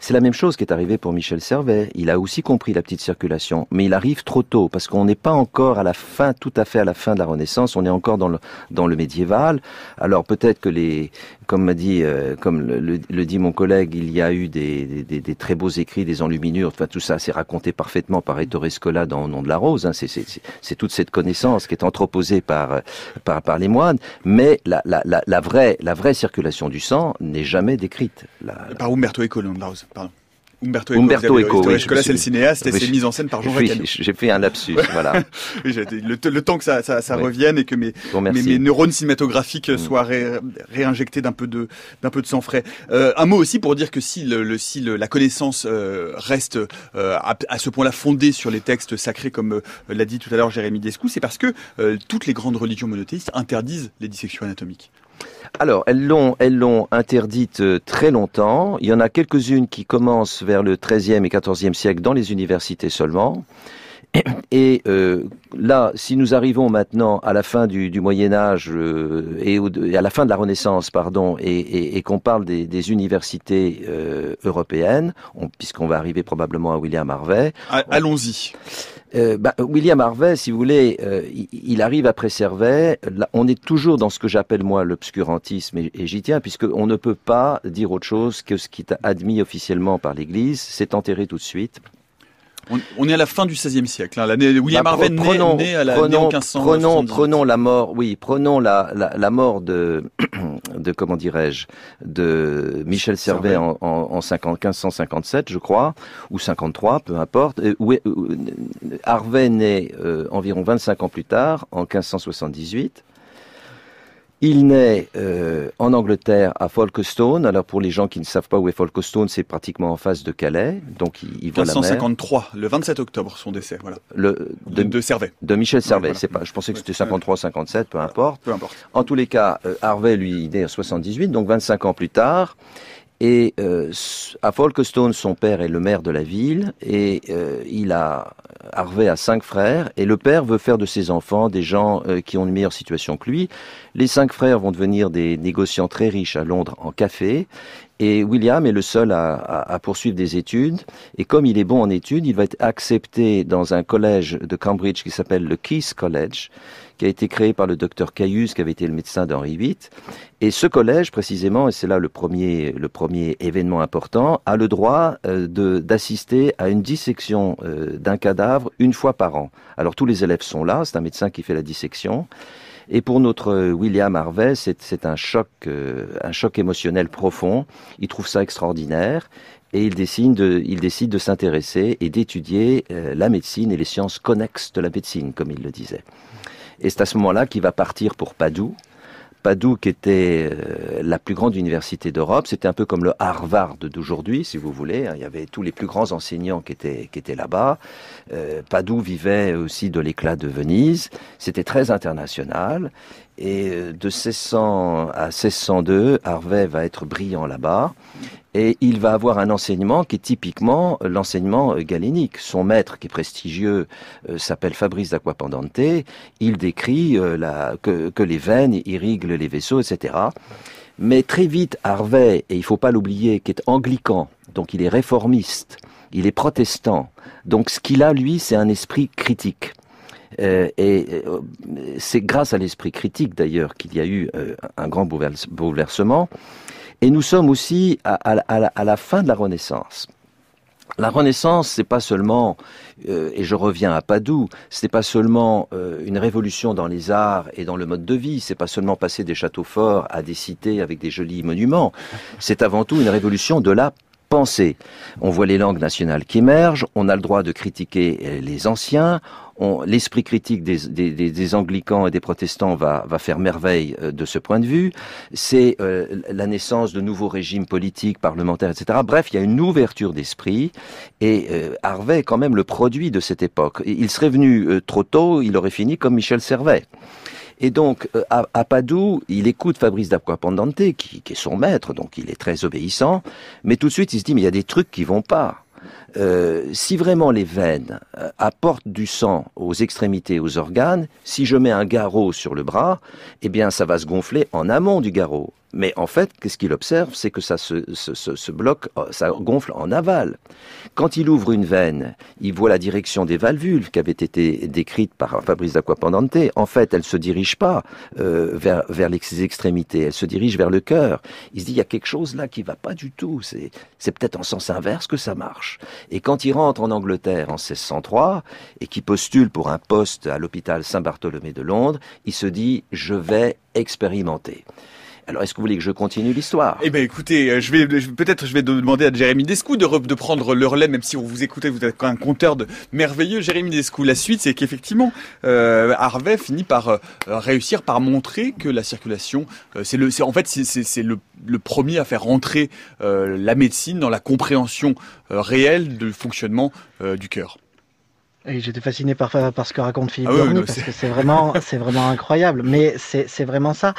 B: C'est la même chose qui est arrivé pour Michel Servet. Il a aussi compris la petite circulation, mais il arrive trop tôt parce qu'on n'est pas encore à la fin, tout à fait à la fin de la Renaissance. On est encore dans le médiéval. Alors peut-être que les, comme m'a dit, euh, comme le, dit mon collègue, il y a eu des, des, des très beaux écrits, des enluminures. Enfin tout ça, c'est raconté parfaitement par Ettore Scola dans Au nom de la rose. Hein. C'est toute cette connaissance qui est entreposée par par, par les moines. Mais la, la, la, la vraie la vraie circulation du sang n'est jamais décrite.
A: Par Umberto Eco, de la rose. Pardon.
B: Umberto Eco. Umberto Eco, oui,
A: là, c'est le cinéaste et c'est mis en scène par Jean
B: Oui, j'ai fait un lapsus, voilà.
A: le, temps que ça, ça, ça revienne et que mes, mes, neurones cinématographiques mm. soient réinjectés d'un peu de d'un peu de sang frais. Euh, un mot aussi pour dire que si, le, si la connaissance euh, reste euh, à, ce point-là fondée sur les textes sacrés, comme euh, l'a dit tout à l'heure Jérémy Descou, c'est parce que toutes les grandes religions monothéistes interdisent les dissections anatomiques.
B: Alors, elles l'ont, elles l'ont interdite euh, très longtemps. Il y en a quelques-unes qui commencent vers le XIIIe et XIVe siècle dans les universités seulement. Et euh, là, si nous arrivons maintenant à la fin du, Moyen Âge euh, et, à la fin de la Renaissance, pardon, et, qu'on parle des, universités européennes, puisqu'on va arriver probablement à William Harvey.
A: Allons-y.
B: Euh, bah, William Harvey, si vous voulez, euh, il, arrive après Servet. on est toujours dans ce que j'appelle moi l'obscurantisme, et, et j'y tiens, puisqu'on ne peut pas dire autre chose que ce qui est admis officiellement par l'Église, c'est enterré tout de suite.
A: On, est à la fin du XVIe siècle. Hein. L'année William bah, Harvey
B: prenons,
A: né, à la
B: prenons, prenons, prenons, la mort. Oui, prenons la, la, la mort de de comment dirais-je de Michel Servet en, en, en 50, 1557, je crois, ou 53, peu importe. Où, Harvey naît euh, environ 25 ans plus tard, en 1578. Il naît euh, en Angleterre à Folkestone. Alors pour les gens qui ne savent pas où est Folkestone, c'est pratiquement en face de Calais. Donc il, il voit
A: 1553, le 27 octobre, son décès. Voilà.
B: Le
A: de, de, Servet.
B: De Michel Servet. C'est pas. Je pensais que c'était 53, 57, peu importe.
A: Peu importe.
B: En tous les cas, euh, Harvey lui il naît en 78, donc 25 ans plus tard. Et euh, à Folkestone, son père est le maire de la ville et euh, il a Harvey a cinq frères et le père veut faire de ses enfants des gens euh, qui ont une meilleure situation que lui. Les cinq frères vont devenir des négociants très riches à Londres en café et William est le seul à, à, à, poursuivre des études. Et comme il est bon en études, il va être accepté dans un collège de Cambridge qui s'appelle le Keith College, qui a été créé par le docteur Caius, qui avait été le médecin d'Henri VIII. Et ce collège, précisément, et c'est là le premier, le premier événement important, a le droit euh, d'assister à une dissection euh, d'un cadavre une fois par an. Alors tous les élèves sont là, c'est un médecin qui fait la dissection. Et pour notre William Harvey, c'est un choc, euh, un choc émotionnel profond. Il trouve ça extraordinaire et il décide de, il décide de s'intéresser et d'étudier euh, la médecine et les sciences connexes de la médecine, comme il le disait. Et c'est à ce moment-là qu'il va partir pour Padoue. Padoue, qui était euh, la plus grande université d'Europe, c'était un peu comme le Harvard d'aujourd'hui, si vous voulez. Hein. Il y avait tous les plus grands enseignants qui étaient, là-bas. Euh, Padoue vivait aussi de l'éclat de Venise. C'était très international. Et euh, de 1600 à 1602, Harvey va être brillant là-bas. Et il va avoir un enseignement qui est typiquement l'enseignement euh, galénique. Son maître, qui est prestigieux, euh, s'appelle Fabrice d'Aquapendente. Il décrit que, les veines irriguent les vaisseaux, etc. Mais très vite, Harvey, et il faut pas l'oublier, qui est anglican, donc il est réformiste, il est protestant. Donc ce qu'il a, lui, c'est un esprit critique. Euh, et euh, c'est grâce à l'esprit critique d'ailleurs qu'il y a eu euh, un grand bouleversement. Et nous sommes aussi à, la fin de la Renaissance. La Renaissance, c'est pas seulement, et je reviens à Padoue, c'est pas seulement une révolution dans les arts et dans le mode de vie, c'est pas seulement passer des châteaux forts à des cités avec des jolis monuments, c'est avant tout une révolution de la pensée. On voit les langues nationales qui émergent, on a le droit de critiquer les anciens, l'esprit critique des, des, des, anglicans et des protestants va, va faire merveille euh, de ce point de vue. C'est euh, la naissance de nouveaux régimes politiques, parlementaires, etc. Bref, il y a une ouverture d'esprit et euh, Harvey est quand même le produit de cette époque. Il serait venu trop tôt, il aurait fini comme Michel Servet. Et donc, à, à, Padoue, il écoute Fabrice d'Aquapendente, qui, qui est son maître, donc il est très obéissant, mais tout de suite, il se dit, mais il y a des trucs qui vont pas. Euh, si vraiment les veines euh, apportent du sang aux extrémités, aux organes, si je mets un garrot sur le bras, eh bien ça va se gonfler en amont du garrot. Mais en fait, qu'est-ce qu'il observe? C'est que ça se, se, se, bloque, euh, ça gonfle en aval. Quand il ouvre une veine, il voit la direction des valvules qui avaient été décrites par Fabrice d'Aquapendante. En fait, elle se dirige pas euh, vers, vers les extrémités, elle se dirige vers le cœur. Il se dit, il y a quelque chose là qui va pas du tout. C'est, c'est peut-être en sens inverse que ça marche. Et quand il rentre en Angleterre en 1603 et qu'il postule pour un poste à l'hôpital Saint-Barthélemy de Londres, il se dit, je vais expérimenter. Alors, est-ce que vous voulez que je continue l'histoire?
A: Eh bien, écoutez, euh, je vais peut-être je vais demander à Jérémy Descou de, de prendre le relais, même si on vous écoutez, vous êtes un conteur de merveilleux. Jérémy Descou, la suite, c'est qu'effectivement, euh, Harvey finit par euh, réussir par montrer que la circulation, euh, c'est le, c'est en fait c'est le, le, premier à faire rentrer la médecine dans la compréhension réelle du fonctionnement du cœur.
C: Et j'étais fasciné par, par ce que raconte Philippe ah parce que c'est vraiment, c'est vraiment incroyable. Mais c'est vraiment ça.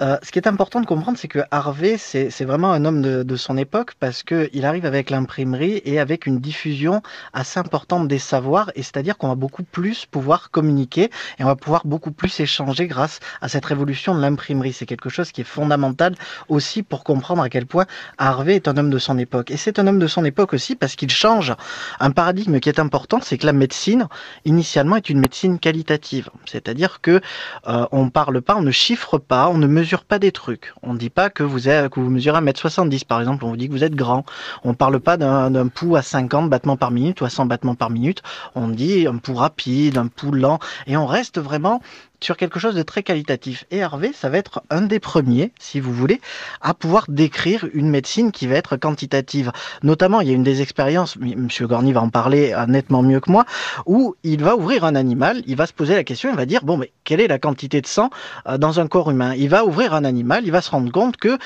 C: Euh, ce qui est important de comprendre, c'est que Harvey, c'est vraiment un homme de, son époque parce que il arrive avec l'imprimerie et avec une diffusion assez importante des savoirs. Et c'est-à-dire qu'on va beaucoup plus pouvoir communiquer et on va pouvoir beaucoup plus échanger grâce à cette révolution de l'imprimerie. C'est quelque chose qui est fondamental aussi pour comprendre à quel point Harvey est un homme de son époque. Et c'est un homme de son époque aussi parce qu'il change un paradigme qui est important, c'est que la médecine initialement, est une médecine qualitative. C'est-à-dire que euh, on parle pas, on ne chiffre pas, on ne mesure pas des trucs. On ne dit pas que vous, êtes, que vous mesurez 1m70, par exemple, on vous dit que vous êtes grand. On ne parle pas d'un pouls à 50 battements par minute ou à 100 battements par minute. On dit un pouls rapide, un pouls lent, et on reste vraiment sur quelque chose de très qualitatif. Et Hervé, ça va être un des premiers, si vous voulez, à pouvoir décrire une médecine qui va être quantitative. Notamment, il y a une des expériences, Monsieur Gorny va en parler euh, nettement mieux que moi, où il va ouvrir un animal, il va se poser la question, il va dire, bon, mais quelle est la quantité de sang euh, dans un corps humain? Il va ouvrir un animal, il va se rendre compte que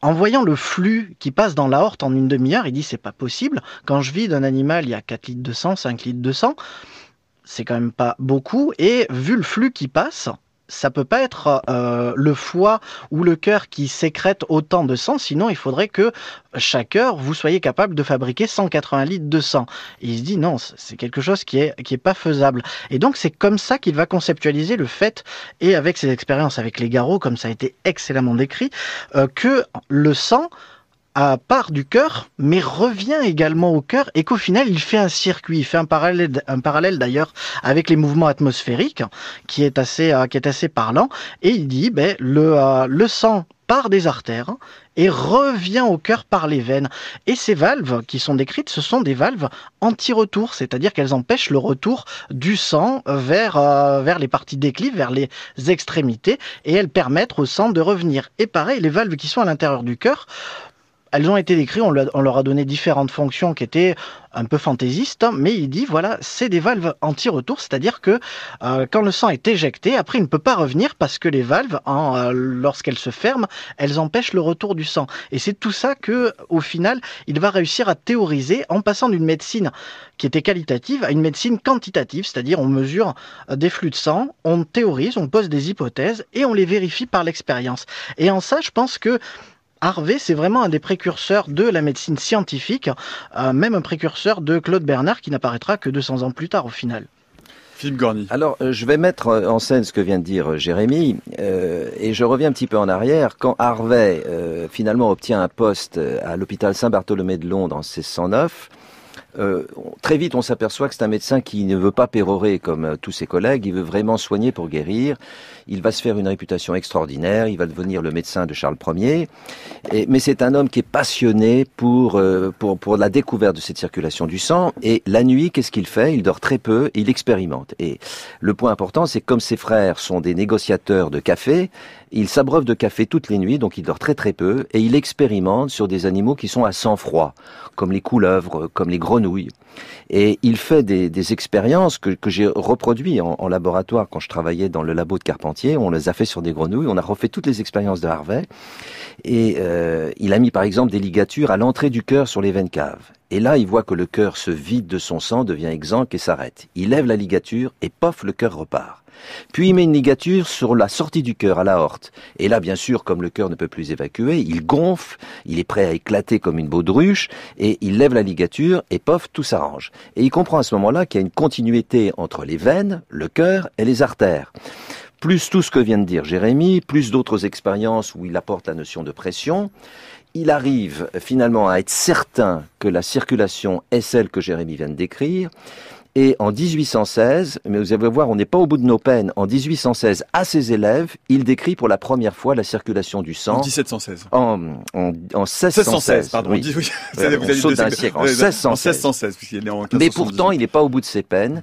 C: en voyant le flux qui passe dans l'aorte en une demi-heure, il dit c'est pas possible. Quand je vis d'un animal, il y a 4 litres de sang, 5 litres de sang c'est quand même pas beaucoup. Et vu le flux qui passe, ça peut pas être euh, le foie ou le cœur qui sécrète autant de sang, sinon il faudrait que chaque heure vous soyez capable de fabriquer 180 litres de sang. Et il se dit non, c'est quelque chose qui est qui est pas faisable. Et donc c'est comme ça qu'il va conceptualiser le fait et avec ses expériences avec les garrots, comme ça a été excellemment décrit, euh, que le sang à part du cœur, mais revient également au cœur et qu'au final il fait un circuit, il fait un parallèle, un parallèle d'ailleurs avec les mouvements atmosphériques qui est assez, euh, qui est assez parlant et il dit ben le, euh, le sang part des artères et revient au cœur par les veines. Et ces valves qui sont décrites, ce sont des valves anti-retour, c'est-à-dire qu'elles empêchent le retour du sang vers, euh, vers les parties déclives, vers les extrémités, et elles permettent au sang de revenir. Et pareil, les valves qui sont à l'intérieur du cœur elles ont été décrites, on, leur a donné différentes fonctions qui étaient un peu fantaisistes, mais il dit voilà, c'est des valves anti-retour, c'est-à-dire que euh, quand le sang est éjecté, après il ne peut pas revenir parce que les valves, euh, lorsqu'elles se ferment, elles empêchent le retour du sang. Et c'est tout ça que, au final, il va réussir à théoriser en passant d'une médecine qui était qualitative à une médecine quantitative, c'est-à-dire on mesure euh, des flux de sang, on théorise, on pose des hypothèses et on les vérifie par l'expérience. Et en ça, je pense que Harvey, c'est vraiment un des précurseurs de la médecine scientifique, euh, même un précurseur de Claude Bernard qui n'apparaîtra que 200 ans plus tard au final.
A: Philippe Gorny.
B: Alors, euh, je vais mettre euh, en scène ce que vient de dire Jérémy, et je reviens un petit peu en arrière. Quand Harvey finalement obtient un poste à l'hôpital Saint-Barthélemy de Londres en 1609, euh, très vite, on s'aperçoit que c'est un médecin qui ne veut pas pérorer comme euh, tous ses collègues, il veut vraiment soigner pour guérir. Il va se faire une réputation extraordinaire, il va devenir le médecin de Charles Ier. Mais c'est un homme qui est passionné pour, euh, pour, pour la découverte de cette circulation du sang. Et la nuit, qu'est-ce qu'il fait? Il dort très peu, il expérimente. Et le point important, c'est que comme ses frères sont des négociateurs de café, il s'abreuve de café toutes les nuits, donc il dort très très peu, et il expérimente sur des animaux qui sont à sang froid, comme les couleuvres, comme les grenouilles. Et il fait des, expériences que, j'ai reproduites en, laboratoire quand je travaillais dans le labo de Carpentier. On les a fait sur des grenouilles, on a refait toutes les expériences de Harvey. Et euh, il a mis par exemple des ligatures à l'entrée du cœur sur les veines caves. Et là, il voit que le cœur se vide de son sang, devient exsangue et s'arrête. Il lève la ligature et pof, le cœur repart. Puis il met une ligature sur la sortie du cœur, à la horte. Et là, bien sûr, comme le cœur ne peut plus évacuer, il gonfle, il est prêt à éclater comme une baudruche, et il lève la ligature, et pof, tout s'arrange. Et il comprend à ce moment-là qu'il y a une continuité entre les veines, le cœur et les artères. Plus tout ce que vient de dire Jérémie, plus d'autres expériences où il apporte la notion de pression, il arrive finalement à être certain que la circulation est celle que Jérémie vient de décrire. Et en 1816, mais vous allez voir, on n'est pas au bout de nos peines. En 1816, à ses élèves, il décrit pour la première fois la circulation du sang.
A: En 1716.
B: En, en, en 1616.
A: pardon.
B: Oui.
A: Oui.
B: Ouais, on saute d'un siècle. En 1616.
A: En 1616, puisqu'il est né en
B: Mais
A: 1578.
B: pourtant, il n'est pas au bout de ses peines.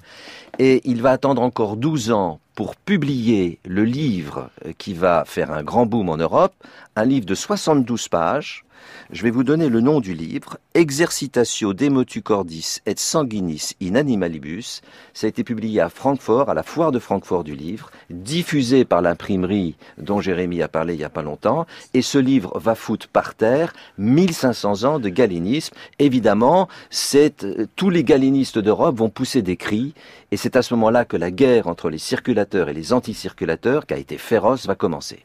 B: Et il va attendre encore 12 ans pour publier le livre qui va faire un grand boom en Europe, un livre de 72 pages. Je vais vous donner le nom du livre, Exercitatio Demotu Cordis et Sanguinis in Animalibus. Ça a été publié à Francfort, à la foire de Francfort du livre, diffusé par l'imprimerie dont Jérémie a parlé il n'y a pas longtemps. Et ce livre va foutre par terre 1500 ans de galénisme. Évidemment, euh, tous les galénistes d'Europe vont pousser des cris. Et c'est à ce moment-là que la guerre entre les circulateurs et les anticirculateurs, qui a été féroce, va commencer.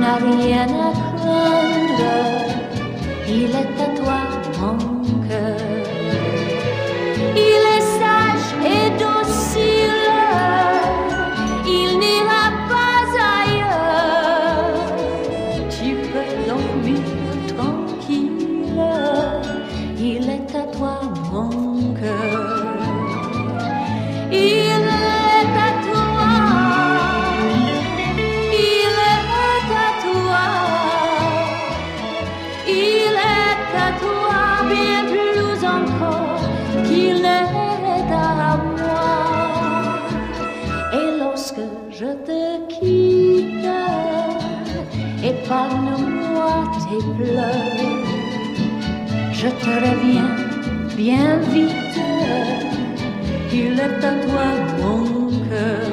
E: Tu n'as rien à craindre, il est à toi épargne-moi tes pleurs. Je te reviens bien vite, il est à toi mon cœur.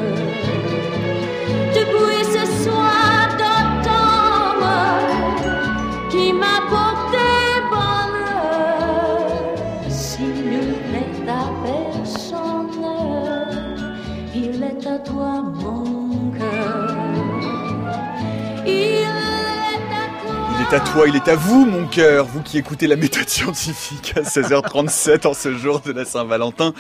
E: Est à toi, il est à
A: vous, mon cœur, vous qui écoutez la méthode scientifique à 16h37 en ce jour de la Saint-Valentin.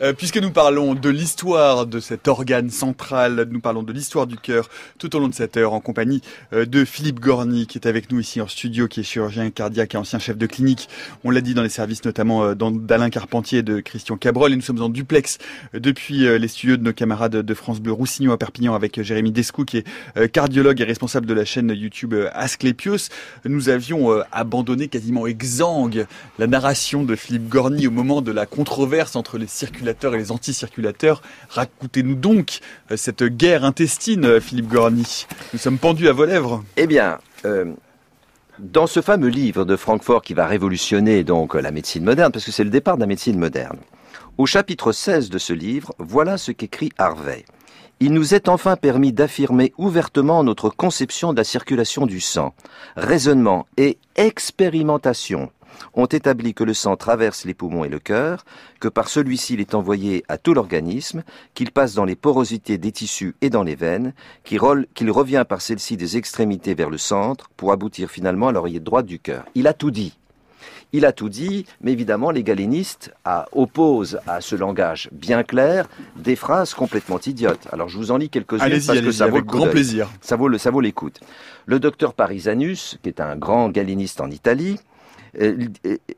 A: Euh, puisque nous parlons de l'histoire de cet organe central, nous parlons de l'histoire du cœur tout au long de cette heure en compagnie euh, de Philippe Gorny qui est avec nous ici en studio, qui est chirurgien cardiaque et ancien chef de clinique. On l'a dit dans les services notamment euh, d'Alain Carpentier et de Christian Cabrol et nous sommes en duplex euh, depuis les studios de nos camarades de France Bleu Roussillon à Perpignan avec Jérémy Descou qui est cardiologue et responsable de la chaîne YouTube Asclepios. Nous avions euh, abandonné quasiment exsangue la narration de Philippe Gorny au moment de la controverse entre les circulateurs et les anticirculateurs. Racontez-nous donc euh, cette guerre intestine, euh, Philippe Gorny. Nous sommes pendus à vos lèvres.
B: Eh bien, dans ce fameux livre de Francfort qui va révolutionner donc la médecine moderne, parce que c'est le départ de la médecine moderne, au chapitre 16 de ce livre, voilà ce qu'écrit Harvey. Il nous est enfin permis d'affirmer ouvertement notre conception de la circulation du sang. Raisonnement et expérimentation ont établi que le sang traverse les poumons et le cœur, que par celui-ci il est envoyé à tout l'organisme, qu'il passe dans les porosités des tissus et dans les veines, qu'il revient par celle-ci des extrémités vers le centre pour aboutir finalement à l'oreillette droite du cœur. Il a tout dit. Il a tout dit, mais évidemment, les galénistes opposent à ce langage bien clair des phrases complètement idiotes. Alors, je vous en lis quelques-unes parce que ça vaut
A: avec
B: le
A: grand plaisir.
B: Ça vaut le- ça vaut l'écoute. Le docteur Parisanus, qui est un grand galéniste en Italie,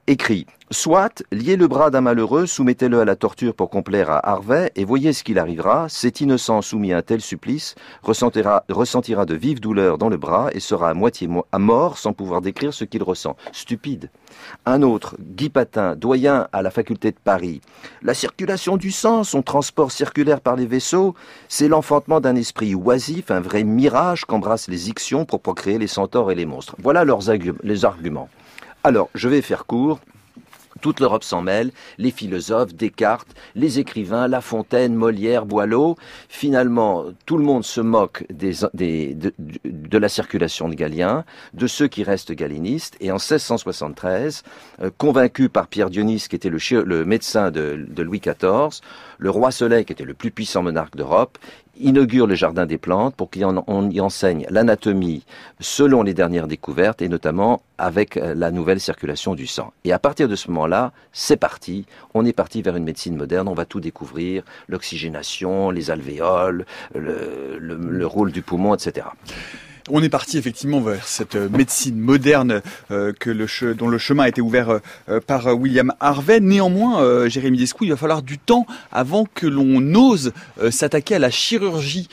B: écrit Soit, liez le bras d'un malheureux, soumettez-le à la torture pour complaire à Harvey, et voyez ce qu'il arrivera. Cet innocent soumis à un tel supplice ressentira, de vives douleurs dans le bras et sera à moitié mo- à mort sans pouvoir décrire ce qu'il ressent. Stupide. Un autre, Guy Patin, doyen à la faculté de Paris. La circulation du sang, son transport circulaire par les vaisseaux, c'est l'enfantement d'un esprit oisif, un vrai mirage qu'embrassent les ictions pour procréer les centaures et les monstres. Voilà leurs arguments. Alors, je vais faire court. Toute l'Europe s'en mêle, les philosophes, Descartes, les écrivains, La Fontaine, Molière, Boileau. Finalement, tout le monde se moque de, la circulation de Galien, de ceux qui restent galénistes. Et en 1673, euh, convaincu par Pierre Dionys, qui était le, médecin de, de Louis XIV, le roi Soleil, qui était le plus puissant monarque d'Europe, inaugure le jardin des plantes pour qu'on y enseigne l'anatomie selon les dernières découvertes et notamment avec euh, la nouvelle circulation du sang. Et à partir de ce moment-là, c'est parti. On est parti vers une médecine moderne. On va tout découvrir l'oxygénation, les alvéoles, le, le, le rôle du poumon, etc.
A: On est parti effectivement vers cette euh, médecine moderne euh, que le dont le chemin a été ouvert euh, par William Harvey. Néanmoins, Jérémy Descou, il va falloir du temps avant que l'on ose s'attaquer à la chirurgie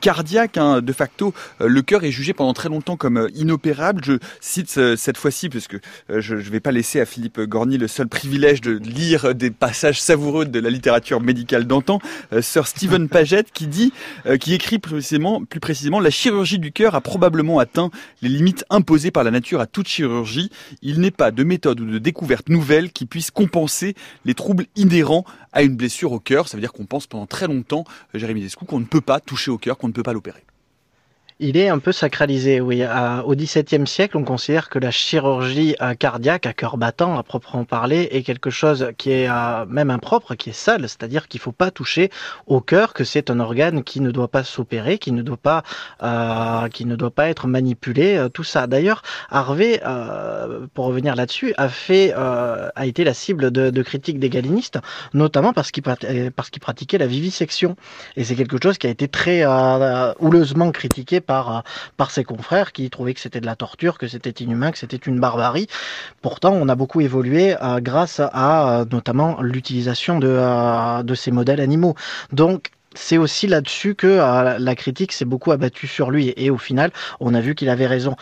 A: cardiaque. Hein. De facto, le cœur est jugé pendant très longtemps comme inopérable. Je cite cette fois-ci, parce que je ne vais pas laisser à Philippe Gorny le seul privilège de lire des passages savoureux de la littérature médicale d'antan, Sir Stephen Paget qui dit, écrit précisément, plus précisément, la chirurgie du cœur probablement atteint les limites imposées par la nature à toute chirurgie. Il n'est pas de méthode ou de découverte nouvelle qui puisse compenser les troubles inhérents à une blessure au cœur. Ça veut dire qu'on pense pendant très longtemps, Jérémy Descou, qu'on ne peut pas toucher au cœur, qu'on ne peut pas l'opérer.
C: Il est un peu sacralisé, oui. au XVIIe siècle, on considère que la chirurgie euh, cardiaque, à cœur battant, à proprement parler, est quelque chose qui est euh, même impropre, qui est sale, c'est-à-dire qu'il ne faut pas toucher au cœur, que c'est un organe qui ne doit pas s'opérer, qui ne doit pas, euh, qui ne doit pas être manipulé, tout ça. D'ailleurs, Harvey, pour revenir là-dessus, a fait, a été la cible de, critiques des galinistes, notamment parce qu'il parce qu'il pratiquait la vivisection, et c'est quelque chose qui a été très houleusement critiqué par, euh, par ses confrères qui trouvaient que c'était de la torture, que c'était inhumain, que c'était une barbarie. Pourtant, on a beaucoup évolué euh, grâce à euh, notamment l'utilisation de, de ces modèles animaux. Donc, c'est aussi là-dessus que la critique s'est beaucoup abattue sur lui et, au final on a vu qu'il avait raison.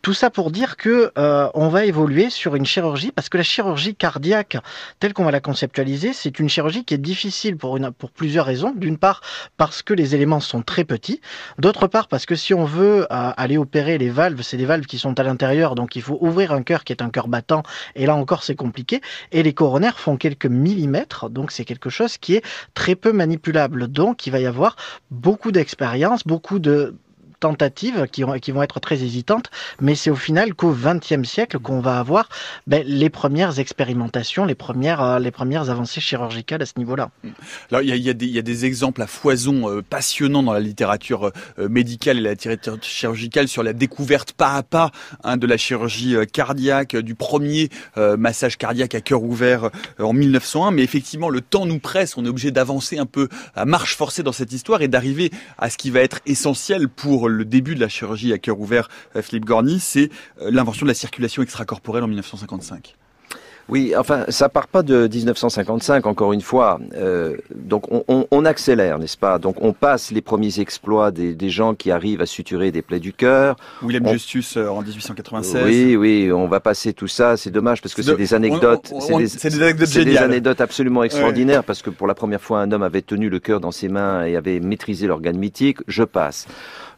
C: Tout ça pour dire que euh, on va évoluer sur une chirurgie parce que la chirurgie cardiaque, telle qu'on va la conceptualiser, c'est une chirurgie qui est difficile pour une pour plusieurs raisons. D'une part parce que les éléments sont très petits, d'autre part parce que si on veut euh, aller opérer les valves, c'est des valves qui sont à l'intérieur, donc il faut ouvrir un cœur qui est un cœur battant, et là encore c'est compliqué. Et les coronaires font quelques millimètres, donc c'est quelque chose qui est très peu manipulable. Donc il va y avoir beaucoup d'expérience, beaucoup de tentatives qui, vont être très hésitantes, mais c'est au final qu'au XXe siècle qu'on va avoir ben, les premières expérimentations, les premières, euh, les premières avancées chirurgicales à ce niveau-là.
A: Il y a, des exemples à foison euh, passionnants dans la littérature euh, médicale et la littérature chirurgicale sur la découverte pas à pas hein, de la chirurgie cardiaque, du premier massage cardiaque à cœur ouvert en 1901. Mais effectivement, le temps nous presse, on est obligé d'avancer un peu à marche forcée dans cette histoire et d'arriver à ce qui va être essentiel pour le début de la chirurgie à cœur ouvert, euh, Philippe Gorny, c'est euh, l'invention de la circulation extracorporelle en 1955.
B: Oui, enfin, ça part pas de 1955, encore une fois. Euh, donc, on, accélère, n'est-ce pas? Donc, on passe les premiers exploits des, gens qui arrivent à suturer des plaies du cœur.
A: William Justus en 1896.
B: Oui, oui, on va passer tout ça. C'est dommage parce que c'est des anecdotes.
A: C'est des, anecdotes
B: géniales. des anecdotes absolument extraordinaires parce que pour la première fois, un homme avait tenu le cœur dans ses mains et avait maîtrisé l'organe mythique. Je passe.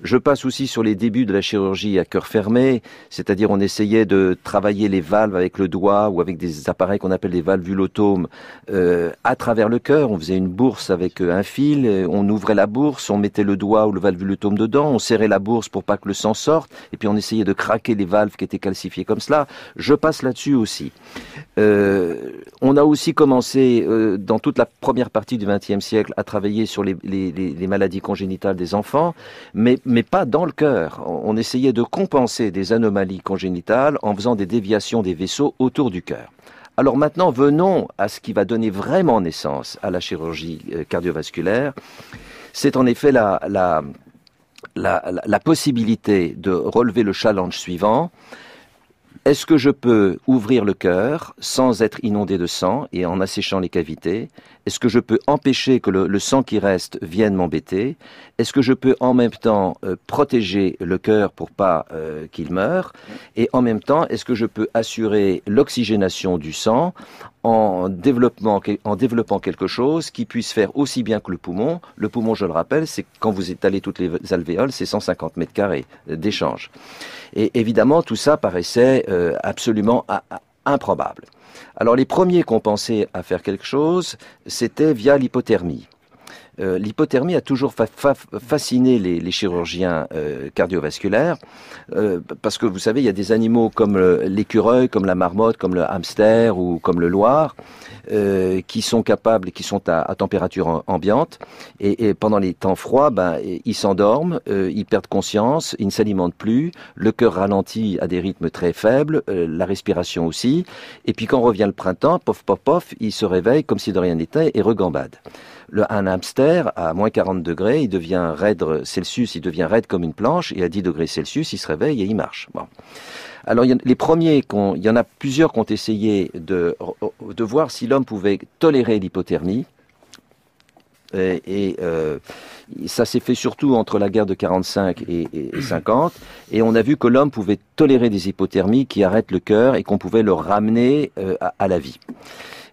B: Je passe aussi sur les débuts de la chirurgie à cœur fermé, c'est-à-dire on essayait de travailler les valves avec le doigt ou avec des appareils qu'on appelle des valvulotomes euh, à travers le cœur. On faisait une bourse avec euh, un fil, euh, on ouvrait la bourse, on mettait le doigt ou le valvulotome dedans, on serrait la bourse pour pas que le sang sorte, et puis on essayait de craquer les valves qui étaient calcifiées comme cela. Je passe là-dessus aussi. Euh, on a aussi commencé euh, dans toute la première partie du XXe siècle à travailler sur les, les, les maladies congénitales des enfants, mais mais pas dans le cœur. On essayait de compenser des anomalies congénitales en faisant des déviations des vaisseaux autour du cœur. Alors maintenant, venons à ce qui va donner vraiment naissance à la chirurgie euh, cardiovasculaire. C'est en effet la, la, la, la, possibilité de relever le challenge suivant. Est-ce que je peux ouvrir le cœur sans être inondé de sang et en asséchant les cavités? Est-ce que je peux empêcher que le, sang qui reste vienne m'embêter? Est-ce que je peux en même temps euh, protéger le cœur pour pas euh, qu'il meure? Et en même temps, est-ce que je peux assurer l'oxygénation du sang en développant, en développant quelque chose qui puisse faire aussi bien que le poumon? Le poumon, je le rappelle, c'est quand vous étalez toutes les alvéoles, c'est 150 mètres carrés d'échange. Et évidemment, tout ça paraissait euh, absolument improbable. Alors les premiers qui ont pensé à faire quelque chose, c'était via l'hypothermie. Euh, L'hypothermie a toujours fa- fa- fasciné les, les chirurgiens euh, cardiovasculaires euh, parce que vous savez, il y a des animaux comme le- l'écureuil, comme la marmotte, comme le hamster ou comme le loir euh, qui sont capables, qui sont à, à température am- ambiante et, et pendant les temps froids, ben, ils s'endorment, euh, ils perdent conscience, ils ne s'alimentent plus, le cœur ralentit à des rythmes très faibles, euh, la respiration aussi, et puis quand revient le printemps, pof pof pof, ils se réveillent comme si de rien n'était et regambadent. Le, un hamster, à moins 40 degrés, il devient raide Celsius, il devient raide comme une planche, et à 10 degrés Celsius, il se réveille et il marche. Bon. Alors, il y les premiers, il y en a plusieurs qui ont essayé de, de voir si l'homme pouvait tolérer l'hypothermie. Et, euh, ça s'est fait surtout entre la guerre de 45 et, et- et 50. Et on a vu que l'homme pouvait tolérer des hypothermies qui arrêtent le cœur et qu'on pouvait le ramener euh, à la vie.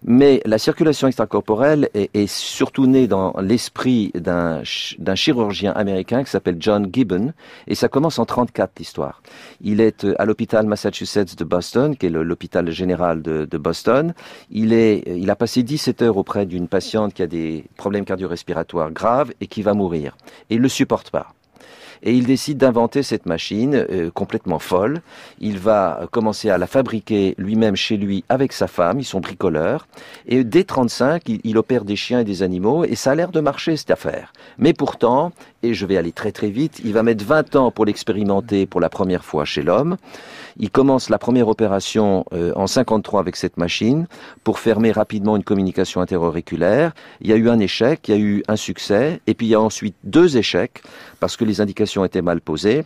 B: Mais la circulation extracorporelle est, surtout née dans l'esprit d'un ch- d'un chirurgien américain qui s'appelle John Gibbon, et ça commence en 34 l'histoire. Il est euh, à l'hôpital Massachusetts de Boston, qui est l'hôpital général de, Boston. Il, est, il a passé 17 heures auprès d'une patiente qui a des problèmes cardio-respiratoires graves et qui va mourir. Et il le supporte pas. Et il décide d'inventer cette machine euh, complètement folle. Il va commencer à la fabriquer lui-même chez lui avec sa femme. Ils sont bricoleurs. Et dès 35, il, il opère des chiens et des animaux. Et ça a l'air de marcher cette affaire. Mais pourtant, et je vais aller très très vite, il va mettre 20 ans pour l'expérimenter pour la première fois chez l'homme. Il commence la première opération euh, en 53 avec cette machine pour fermer rapidement une communication interauriculaire. Il y a eu un échec, il y a eu un succès, et puis il y a ensuite deux échecs parce que les indications étaient mal posées.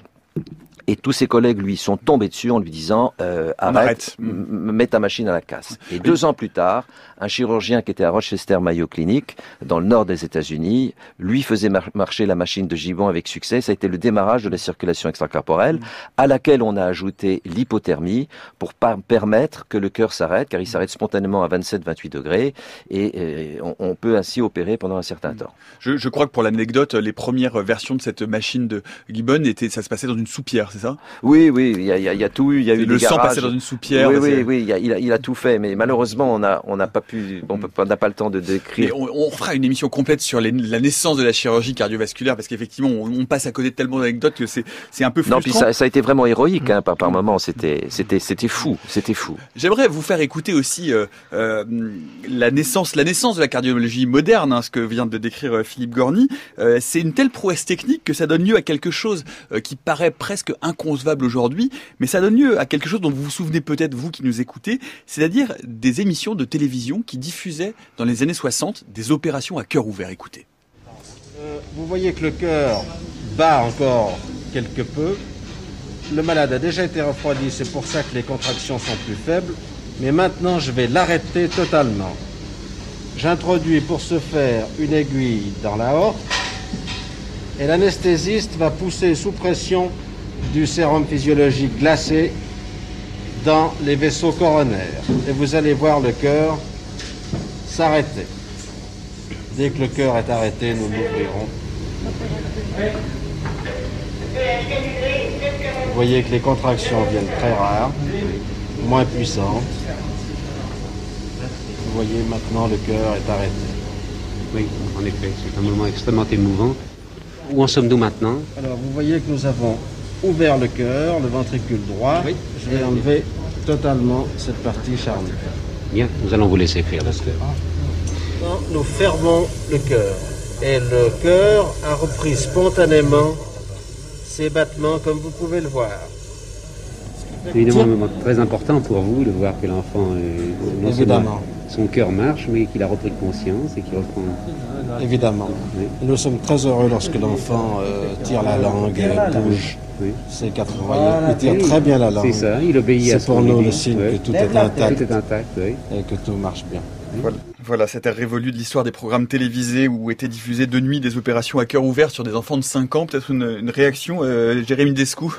B: Et tous ses collègues lui sont tombés dessus en lui disant euh, arrête,
A: arrête.
B: mets ta machine à la casse. Et deux ans plus tard, un chirurgien qui était à Rochester Mayo Clinic, dans le nord des États-Unis, lui faisait mar- marcher la machine de Gibbon avec succès. Ça a été le démarrage de la circulation extracorporelle, à laquelle on a ajouté l'hypothermie pour pas permettre que le cœur s'arrête, car il s'arrête spontanément à 27-28 degrés, et euh, on, on peut ainsi opérer pendant un certain temps.
A: Je, je crois que pour l'anecdote, les premières versions de cette machine de Gibbon étaient, ça se passait dans une soupière, c'est ça?
B: Oui, oui, il y a, il y a- il y a tout eu. Il y a eu
A: Le sang passait dans une soupière.
B: Oui, oui, oui, il, a- il a, il a tout fait, mais malheureusement, on n'a on pas pu, on pas- on n'a pas le temps de décrire.
A: on, on fera une émission complète sur les- la naissance de la chirurgie cardiovasculaire parce qu'effectivement on, on passe à côté de tellement d'anecdotes que c'est un peu frustrant.
B: Non, puis ça, ça a été vraiment héroïque, hein, par, par moment, c'était, c'était, c'était fou, c'était fou.
A: J'aimerais vous faire écouter aussi euh, euh, la naissance, la naissance de la cardiologie moderne, hein, ce que vient de décrire euh, Philippe Gorny. Euh, c'est une telle prouesse technique que ça donne lieu à quelque chose qui paraît presque inconcevable aujourd'hui, mais ça donne lieu à quelque chose dont vous vous souvenez peut-être vous qui nous écoutez, c'est-à-dire des émissions de télévision qui diffusaient dans les années 60 des opérations à cœur ouvert. Écoutez.
F: Euh, vous voyez que le cœur bat encore quelque peu. Le malade a déjà été refroidi, c'est pour ça que les contractions sont plus faibles. Mais maintenant, je vais l'arrêter totalement. J'introduis pour ce faire une aiguille dans la horte et l'anesthésiste va pousser sous pression du sérum physiologique glacé dans les vaisseaux coronaires. Et vous allez voir le cœur s'arrêter. Dès que le cœur est arrêté, nous l'ouvrirons. Vous voyez que les contractions viennent très rares, moins puissantes. Vous voyez maintenant le cœur est arrêté.
G: Oui, en effet, c'est un moment extrêmement émouvant. Où en sommes-nous maintenant?
F: Alors vous voyez que nous avons ouvert le cœur, le ventricule droit.
G: Oui.
F: Je vais enlever totalement cette partie charnue.
G: Bien, nous allons vous laisser faire.
F: Maintenant, nous fermons le cœur. Et le cœur a repris spontanément ses battements comme vous pouvez le voir.
G: C'est évidemment un moment très important pour vous de voir que l'enfant, non seulement
F: Évidemment.
G: Son cœur marche, mais qu'il a repris conscience et qu'il reprend.
F: Évidemment.
G: Oui.
F: Nous sommes très heureux lorsque l'enfant euh, tire la langue, bouge.
G: Oui.
F: C'est quatre il tire très bien la langue.
G: C'est ça, il obéit à
F: C'est pour nous le signe
G: Oui.
F: que tout est intact
G: Tout est intact, oui.
F: et que tout marche bien.
A: Voilà, voilà cette ère révolue de l'histoire des programmes télévisés où étaient diffusées de nuit des opérations à cœur ouvert sur des enfants de 5 ans. Peut-être une, une réaction, euh, Jérémy Descou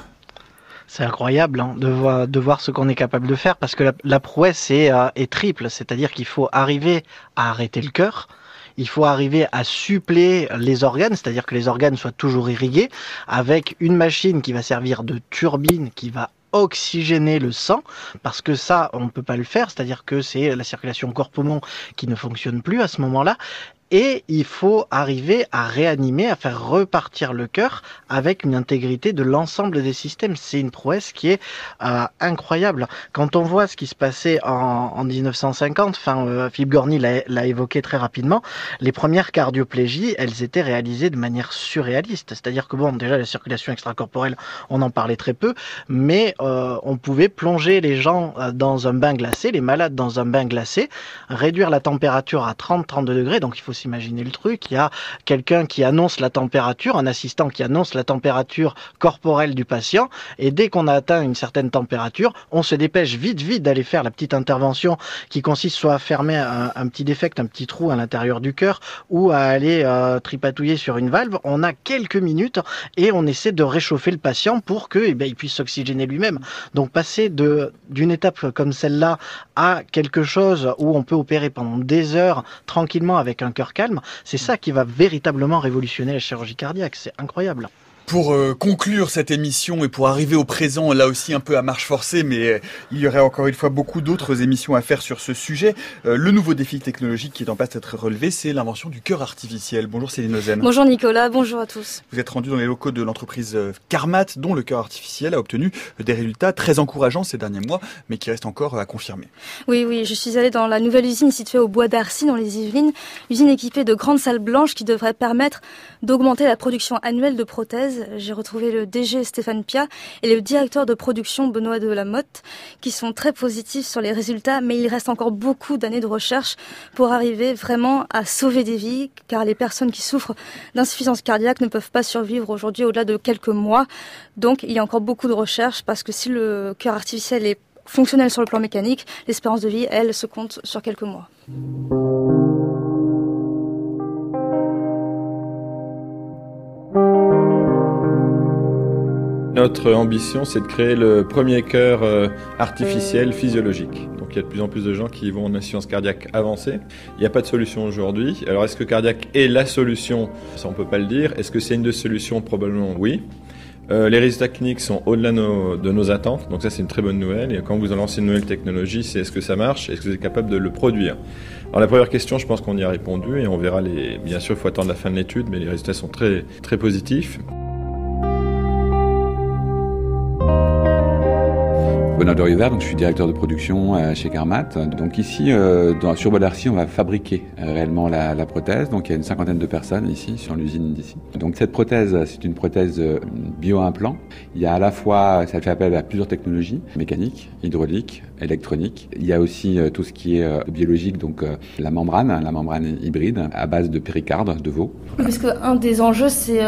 C: C'est incroyable hein, de, voir, de voir ce qu'on est capable de faire parce que la, la prouesse est, euh, est triple, c'est-à-dire qu'il faut arriver à arrêter le cœur, il faut arriver à suppléer les organes, c'est-à-dire que les organes soient toujours irrigués, avec une machine qui va servir de turbine, qui va oxygéner le sang, parce que ça, on ne peut pas le faire, c'est-à-dire que c'est la circulation corps-poumon qui ne fonctionne plus à ce moment-là. Et il faut arriver à réanimer, à faire repartir le cœur avec une intégrité de l'ensemble des systèmes. C'est une prouesse qui est euh, incroyable. Quand on voit ce qui se passait en, en 1950, enfin, euh, Philippe Gorny l'a évoqué très rapidement, les premières cardioplégies, elles étaient réalisées de manière surréaliste. C'est-à-dire que bon, déjà la circulation extracorporelle, on en parlait très peu, mais euh, on pouvait plonger les gens dans un bain glacé, les malades dans un bain glacé, réduire la température à 30-32 degrés. Donc il faut s'imaginer le truc. Il y a quelqu'un qui annonce la température, un assistant qui annonce la température corporelle du patient, et dès qu'on a atteint une certaine température, on se dépêche vite, vite d'aller faire la petite intervention qui consiste soit à fermer un, petit défect, un petit trou à l'intérieur du cœur, ou à aller euh, tripatouiller sur une valve. On a quelques minutes et on essaie de réchauffer le patient pour que, eh ben, il puisse s'oxygéner lui-même. Donc passer d'une étape comme celle-là à quelque chose où on peut opérer pendant des heures tranquillement avec un cœur calme, c'est ça qui va véritablement révolutionner la chirurgie cardiaque. C'est incroyable.
A: Pour euh, conclure cette émission et pour arriver au présent, là aussi un peu à marche forcée, mais euh, il y aurait encore une fois beaucoup d'autres émissions à faire sur ce sujet. Euh, le nouveau défi technologique qui est en passe d'être relevé, c'est l'invention du cœur artificiel. Bonjour Céline Ozen.
H: Bonjour Nicolas, bonjour à tous.
A: Vous êtes rendu dans les locaux de l'entreprise Carmat, dont le cœur artificiel a obtenu des résultats très encourageants ces derniers mois, mais qui restent encore à confirmer.
H: Oui, oui, je suis allée dans la nouvelle usine située au Bois d'Arcy, dans les Yvelines, usine équipée de grandes salles blanches qui devraient permettre d'augmenter la production annuelle de prothèses. J'ai retrouvé le DG Stéphane Pia et le directeur de production Benoît Delamotte, qui sont très positifs sur les résultats, mais il reste encore beaucoup d'années de recherche pour arriver vraiment à sauver des vies, car les personnes qui souffrent d'insuffisance cardiaque ne peuvent pas survivre aujourd'hui au-delà de quelques mois. Donc il y a encore beaucoup de recherche, parce que si le cœur artificiel est fonctionnel sur le plan mécanique, l'espérance de vie, elle, se compte sur quelques mois.
I: Notre ambition, c'est de créer le premier cœur euh, artificiel physiologique. Donc il y a de plus en plus de gens qui vont en insuffisance cardiaque avancée. Il n'y a pas de solution aujourd'hui. Alors est-ce que cardiaque est la solution? Ça, on peut pas le dire. Est-ce que c'est une des solutions? Probablement oui. Euh, les résultats cliniques sont au-delà nos- de nos attentes, donc ça c'est une très bonne nouvelle. Et quand vous lancez une nouvelle technologie, c'est est-ce que ça marche? Est-ce que vous êtes capable de le produire? Alors la première question, je pense qu'on y a répondu et on verra les. Bien sûr, il faut attendre la fin de l'étude, mais les résultats sont très très positifs.
J: Benoît Doriver, donc je suis directeur de production euh, chez Carmat. Donc ici, euh, dans, sur Bois d'Arcy, on va fabriquer euh, réellement la, la prothèse. Donc il y a une cinquantaine de personnes ici sur l'usine d'ici. Donc cette prothèse, c'est une prothèse bio-implant. Il y a à la fois, ça fait appel à plusieurs technologies mécaniques, hydrauliques, électroniques. Il y a aussi euh, tout ce qui est biologique, donc la membrane, la membrane hybride à base de péricarde de veau.
H: Parce que un des enjeux, c'est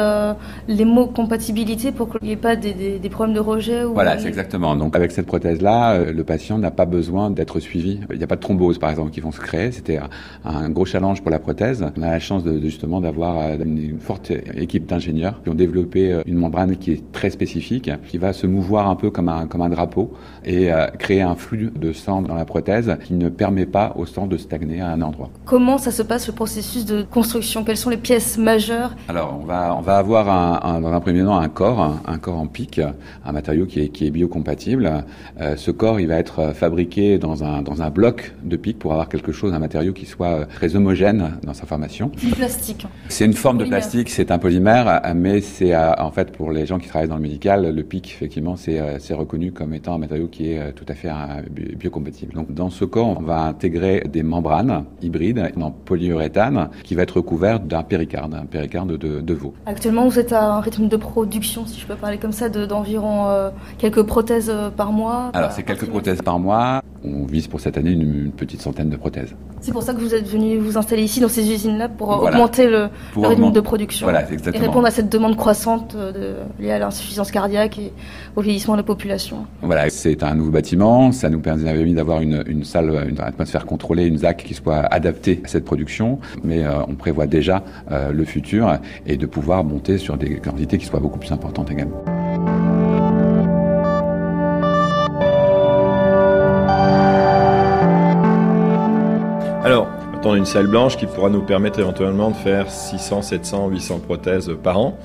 H: les mots compatibilité pour qu'il n'y ait pas des, des- des problèmes de rejet. Ou
J: Voilà, c'est exactement. Donc avec cette prothèse-là, euh, le patient n'a pas besoin d'être suivi. Il n'y a pas de thrombose, par exemple, qui vont se créer. C'était un, gros challenge pour la prothèse. On a la chance de, de justement d'avoir euh, une, forte équipe d'ingénieurs qui ont développé euh, une membrane qui est très spécifique, qui va se mouvoir un peu comme un, comme un drapeau et créer un flux de sang dans la prothèse qui ne permet pas au sang de stagner à un endroit.
H: Comment ça se passe le processus de construction? Quelles sont les pièces majeures?
J: Alors, on va, on va avoir un, un- dans un premier temps un corps, un, un corps en pic, un matériau qui est, qui est biocompatible. Euh, ce corps, il va être fabriqué dans un, dans un bloc de pic pour avoir quelque chose, un matériau qui soit euh, très homogène dans sa formation.
H: Du plastique.
J: C'est une forme de plastique, c'est un polymère, euh, mais c'est euh, en fait pour les gens qui travaillent dans le médical, le pic, effectivement, c'est euh, reconnu comme étant un matériau qui est euh, tout à fait euh, bi- biocompatible. Donc, dans ce corps, on va intégrer des membranes hybrides en polyuréthane qui va être recouvert d'un péricarde, un péricarde de, de veau.
H: Actuellement, vous êtes à un rythme de production, si je peux parler comme ça, de- d'environ euh, quelques prothèses euh, par mois.
J: Alors, c'est quelques prothèses par mois. On vise pour cette année une, une petite centaine de prothèses.
H: C'est pour ça que vous êtes venu vous installer ici, dans ces usines-là, pour euh,
J: Voilà.
H: augmenter le,
J: Pour
H: le rythme de production.
J: Voilà, c'est
H: Et
J: exactement.
H: répondre à cette demande croissante euh, de, liée à l'insuffisance cardiaque et au vieillissement de la population.
J: Voilà, c'est un nouveau bâtiment. Ça nous permet d'avoir une, une salle, une atmosphère contrôlée, une ZAC qui soit adaptée à cette production. Mais euh, on prévoit déjà euh, le futur et de pouvoir monter sur des quantités qui soient beaucoup plus importantes également.
I: Alors, maintenant, on a une salle blanche qui pourra nous permettre éventuellement de faire 600, 700, 800 prothèses par an.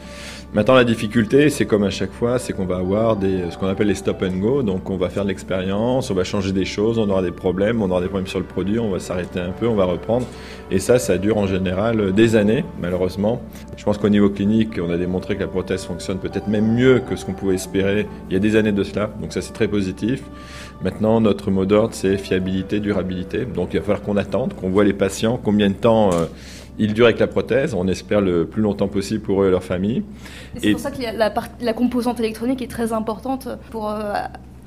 I: Maintenant, la difficulté, c'est comme à chaque fois, c'est qu'on va avoir ce qu'on appelle les stop and go. Donc, on va faire de l'expérience, on va changer des choses, on aura des problèmes, on aura des problèmes sur le produit, on va s'arrêter un peu, on va reprendre. Et ça, ça dure en général des années, malheureusement. Je pense qu'au niveau clinique, on a démontré que la prothèse fonctionne peut-être même mieux que ce qu'on pouvait espérer il y a des années de cela. Donc, ça, c'est très positif. Maintenant, notre mot d'ordre, c'est fiabilité, durabilité. Donc, il va falloir qu'on attende, qu'on voit les patients, combien de temps euh, ils durent avec la prothèse. On espère le plus longtemps possible pour eux et leur famille.
H: C'est pour ça que la, la, composante électronique est très importante pour euh,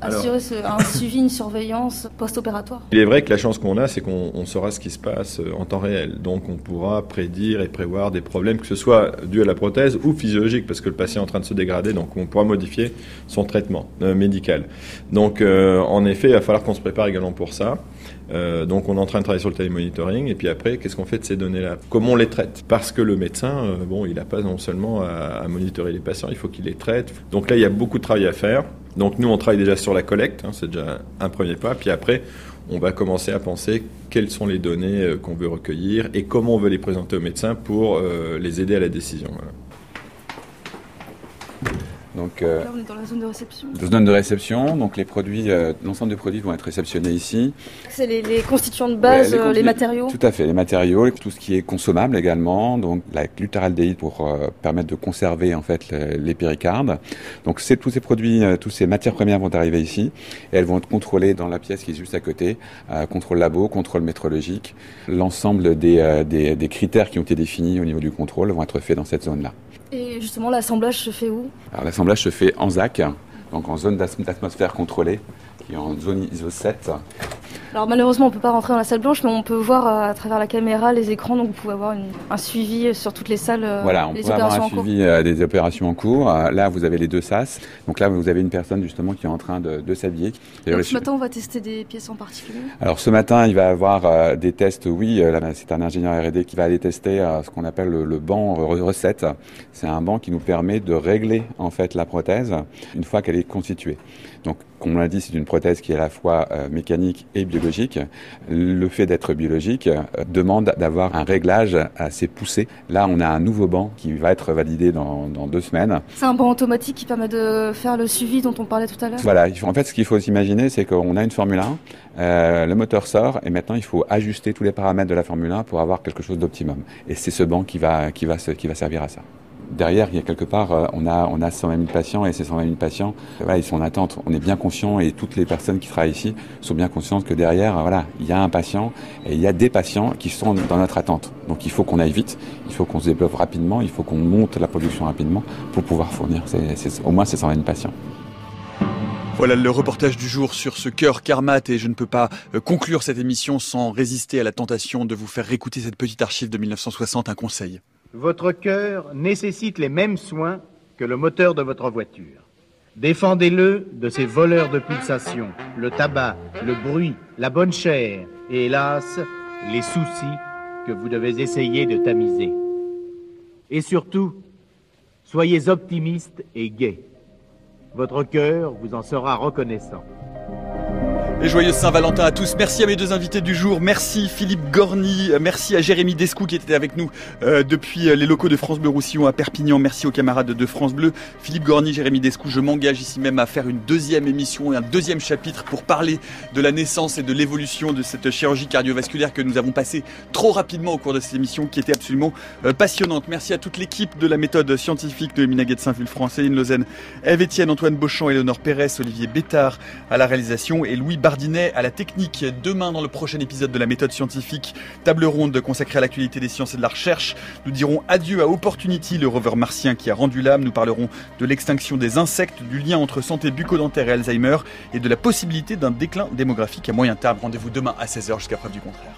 H: assurer un suivi, une surveillance post-opératoire.
I: Il est vrai que la chance qu'on a, c'est qu'on saura ce qui se passe euh, en temps réel. Donc on pourra prédire et prévoir des problèmes, que ce soit dû à la prothèse ou physiologique, parce que le patient est en train de se dégrader, donc on pourra modifier son traitement euh, médical. Donc euh, en effet, il va falloir qu'on se prépare également pour ça. Euh, donc on est en train de travailler sur le télémonitoring et puis après qu'est-ce qu'on fait de ces données-là? Comment on les traite? Parce que le médecin, euh, bon, il n'a pas non seulement à, monitorer les patients, il faut qu'il les traite. Donc là il y a beaucoup de travail à faire. Donc nous, on travaille déjà sur la collecte, hein, c'est déjà un premier pas. Puis après, on va commencer à penser quelles sont les données euh, qu'on veut recueillir et comment on veut les présenter aux médecins pour les aider à la décision.
H: Donc, euh, Là, on est dans la zone de réception.
J: Zone de réception, donc les produits, euh, l'ensemble des produits vont être réceptionnés ici.
H: C'est les, les, constituants de base, ouais, les, euh, les, matériaux.
J: Tout à fait, les matériaux, tout ce qui est consommable également, donc la glutéraldéhyde pour euh, permettre de conserver en fait les, les péricardes. Donc c'est tous ces produits, euh, toutes ces matières premières vont arriver ici et elles vont être contrôlées dans la pièce qui est juste à côté, contrôle labo, contrôle métrologique. L'ensemble des, des, des critères qui ont été définis au niveau du contrôle vont être faits dans cette zone-là.
H: Et justement, l'assemblage se fait où?
J: Alors l'assemblage se fait en ZAC, donc en zone d'atmosphère contrôlée, qui est en zone ISO 7.
H: Alors malheureusement, on ne peut pas rentrer dans la salle blanche, mais on peut voir euh, à travers la caméra les écrans, donc vous pouvez avoir une, un suivi sur toutes les salles. Euh,
J: voilà, on
H: les
J: peut avoir un suivi euh, des opérations en cours. Là, vous avez les deux SAS. Donc là, vous avez une personne justement qui est en train de, de s'habiller.
H: Donc ce matin, on va tester des pièces en particulier
J: Alors ce matin, il va y avoir euh, des tests, oui, c'est un ingénieur R&D qui va aller tester euh, ce qu'on appelle le, le banc recette. C'est un banc qui nous permet de régler en fait la prothèse une fois qu'elle est constituée. Donc, comme on l'a dit, c'est une prothèse qui est à la fois euh, mécanique et biologique. Le fait d'être biologique euh, demande d'avoir un réglage assez poussé. Là, on a un nouveau banc qui va être validé dans, dans deux semaines.
H: C'est un banc automatique qui permet de faire le suivi dont on parlait tout à l'heure?
J: Voilà, en fait, ce qu'il faut s'imaginer, c'est qu'on a une Formule 1, euh, le moteur sort, et maintenant, il faut ajuster tous les paramètres de la Formule 1 pour avoir quelque chose d'optimum. Et c'est ce banc qui va, qui, va, qui va servir à ça derrière, il y a quelque part, euh, on a, on a 120 000 patients et ces 120 000 patients, voilà, ils sont en attente. On est bien conscient et toutes les personnes qui travaillent ici sont bien conscientes que derrière, voilà, il y a un patient et il y a des patients qui sont dans notre attente. Donc il faut qu'on aille vite, il faut qu'on se développe rapidement, il faut qu'on monte la production rapidement pour pouvoir fournir au moins ces 120 000 patients.
A: Voilà le reportage du jour sur ce cœur Karmat et je ne peux pas euh, conclure cette émission sans résister à la tentation de vous faire réécouter cette petite archive de 1960, un conseil.
K: Votre cœur nécessite les mêmes soins que le moteur de votre voiture. Défendez-le de ces voleurs de pulsations, le tabac, le bruit, la bonne chair et hélas, les soucis que vous devez essayer de tamiser. Et surtout, soyez optimiste et gai. Votre cœur vous en sera reconnaissant.
A: Et joyeux Saint-Valentin à tous. Merci à mes deux invités du jour. Merci Philippe Gorny. Merci à Jérémy Descou qui était avec nous euh, depuis les locaux de France Bleu Roussillon à Perpignan. Merci aux camarades de France Bleu. Philippe Gorny, Jérémy Descou, je m'engage ici même à faire une deuxième émission et un deuxième chapitre pour parler de la naissance et de l'évolution de cette chirurgie cardiovasculaire que nous avons passée trop rapidement au cours de cette émission qui était absolument euh, passionnante. Merci à toute l'équipe de la méthode scientifique de Minaguet de Saint-Fulfranc, Céline Lausanne, Eve Etienne, Antoine Beauchamp, Éléonore Pérez, Olivier Bétard à la réalisation et Louis À la technique. Demain, dans le prochain épisode de la méthode scientifique, table ronde consacrée à l'actualité des sciences et de la recherche, nous dirons adieu à Opportunity, le rover martien qui a rendu l'âme. Nous parlerons de l'extinction des insectes, du lien entre santé bucco-dentaire et Alzheimer et de la possibilité d'un déclin démographique à moyen terme. Rendez-vous demain à 16h jusqu'à preuve du contraire.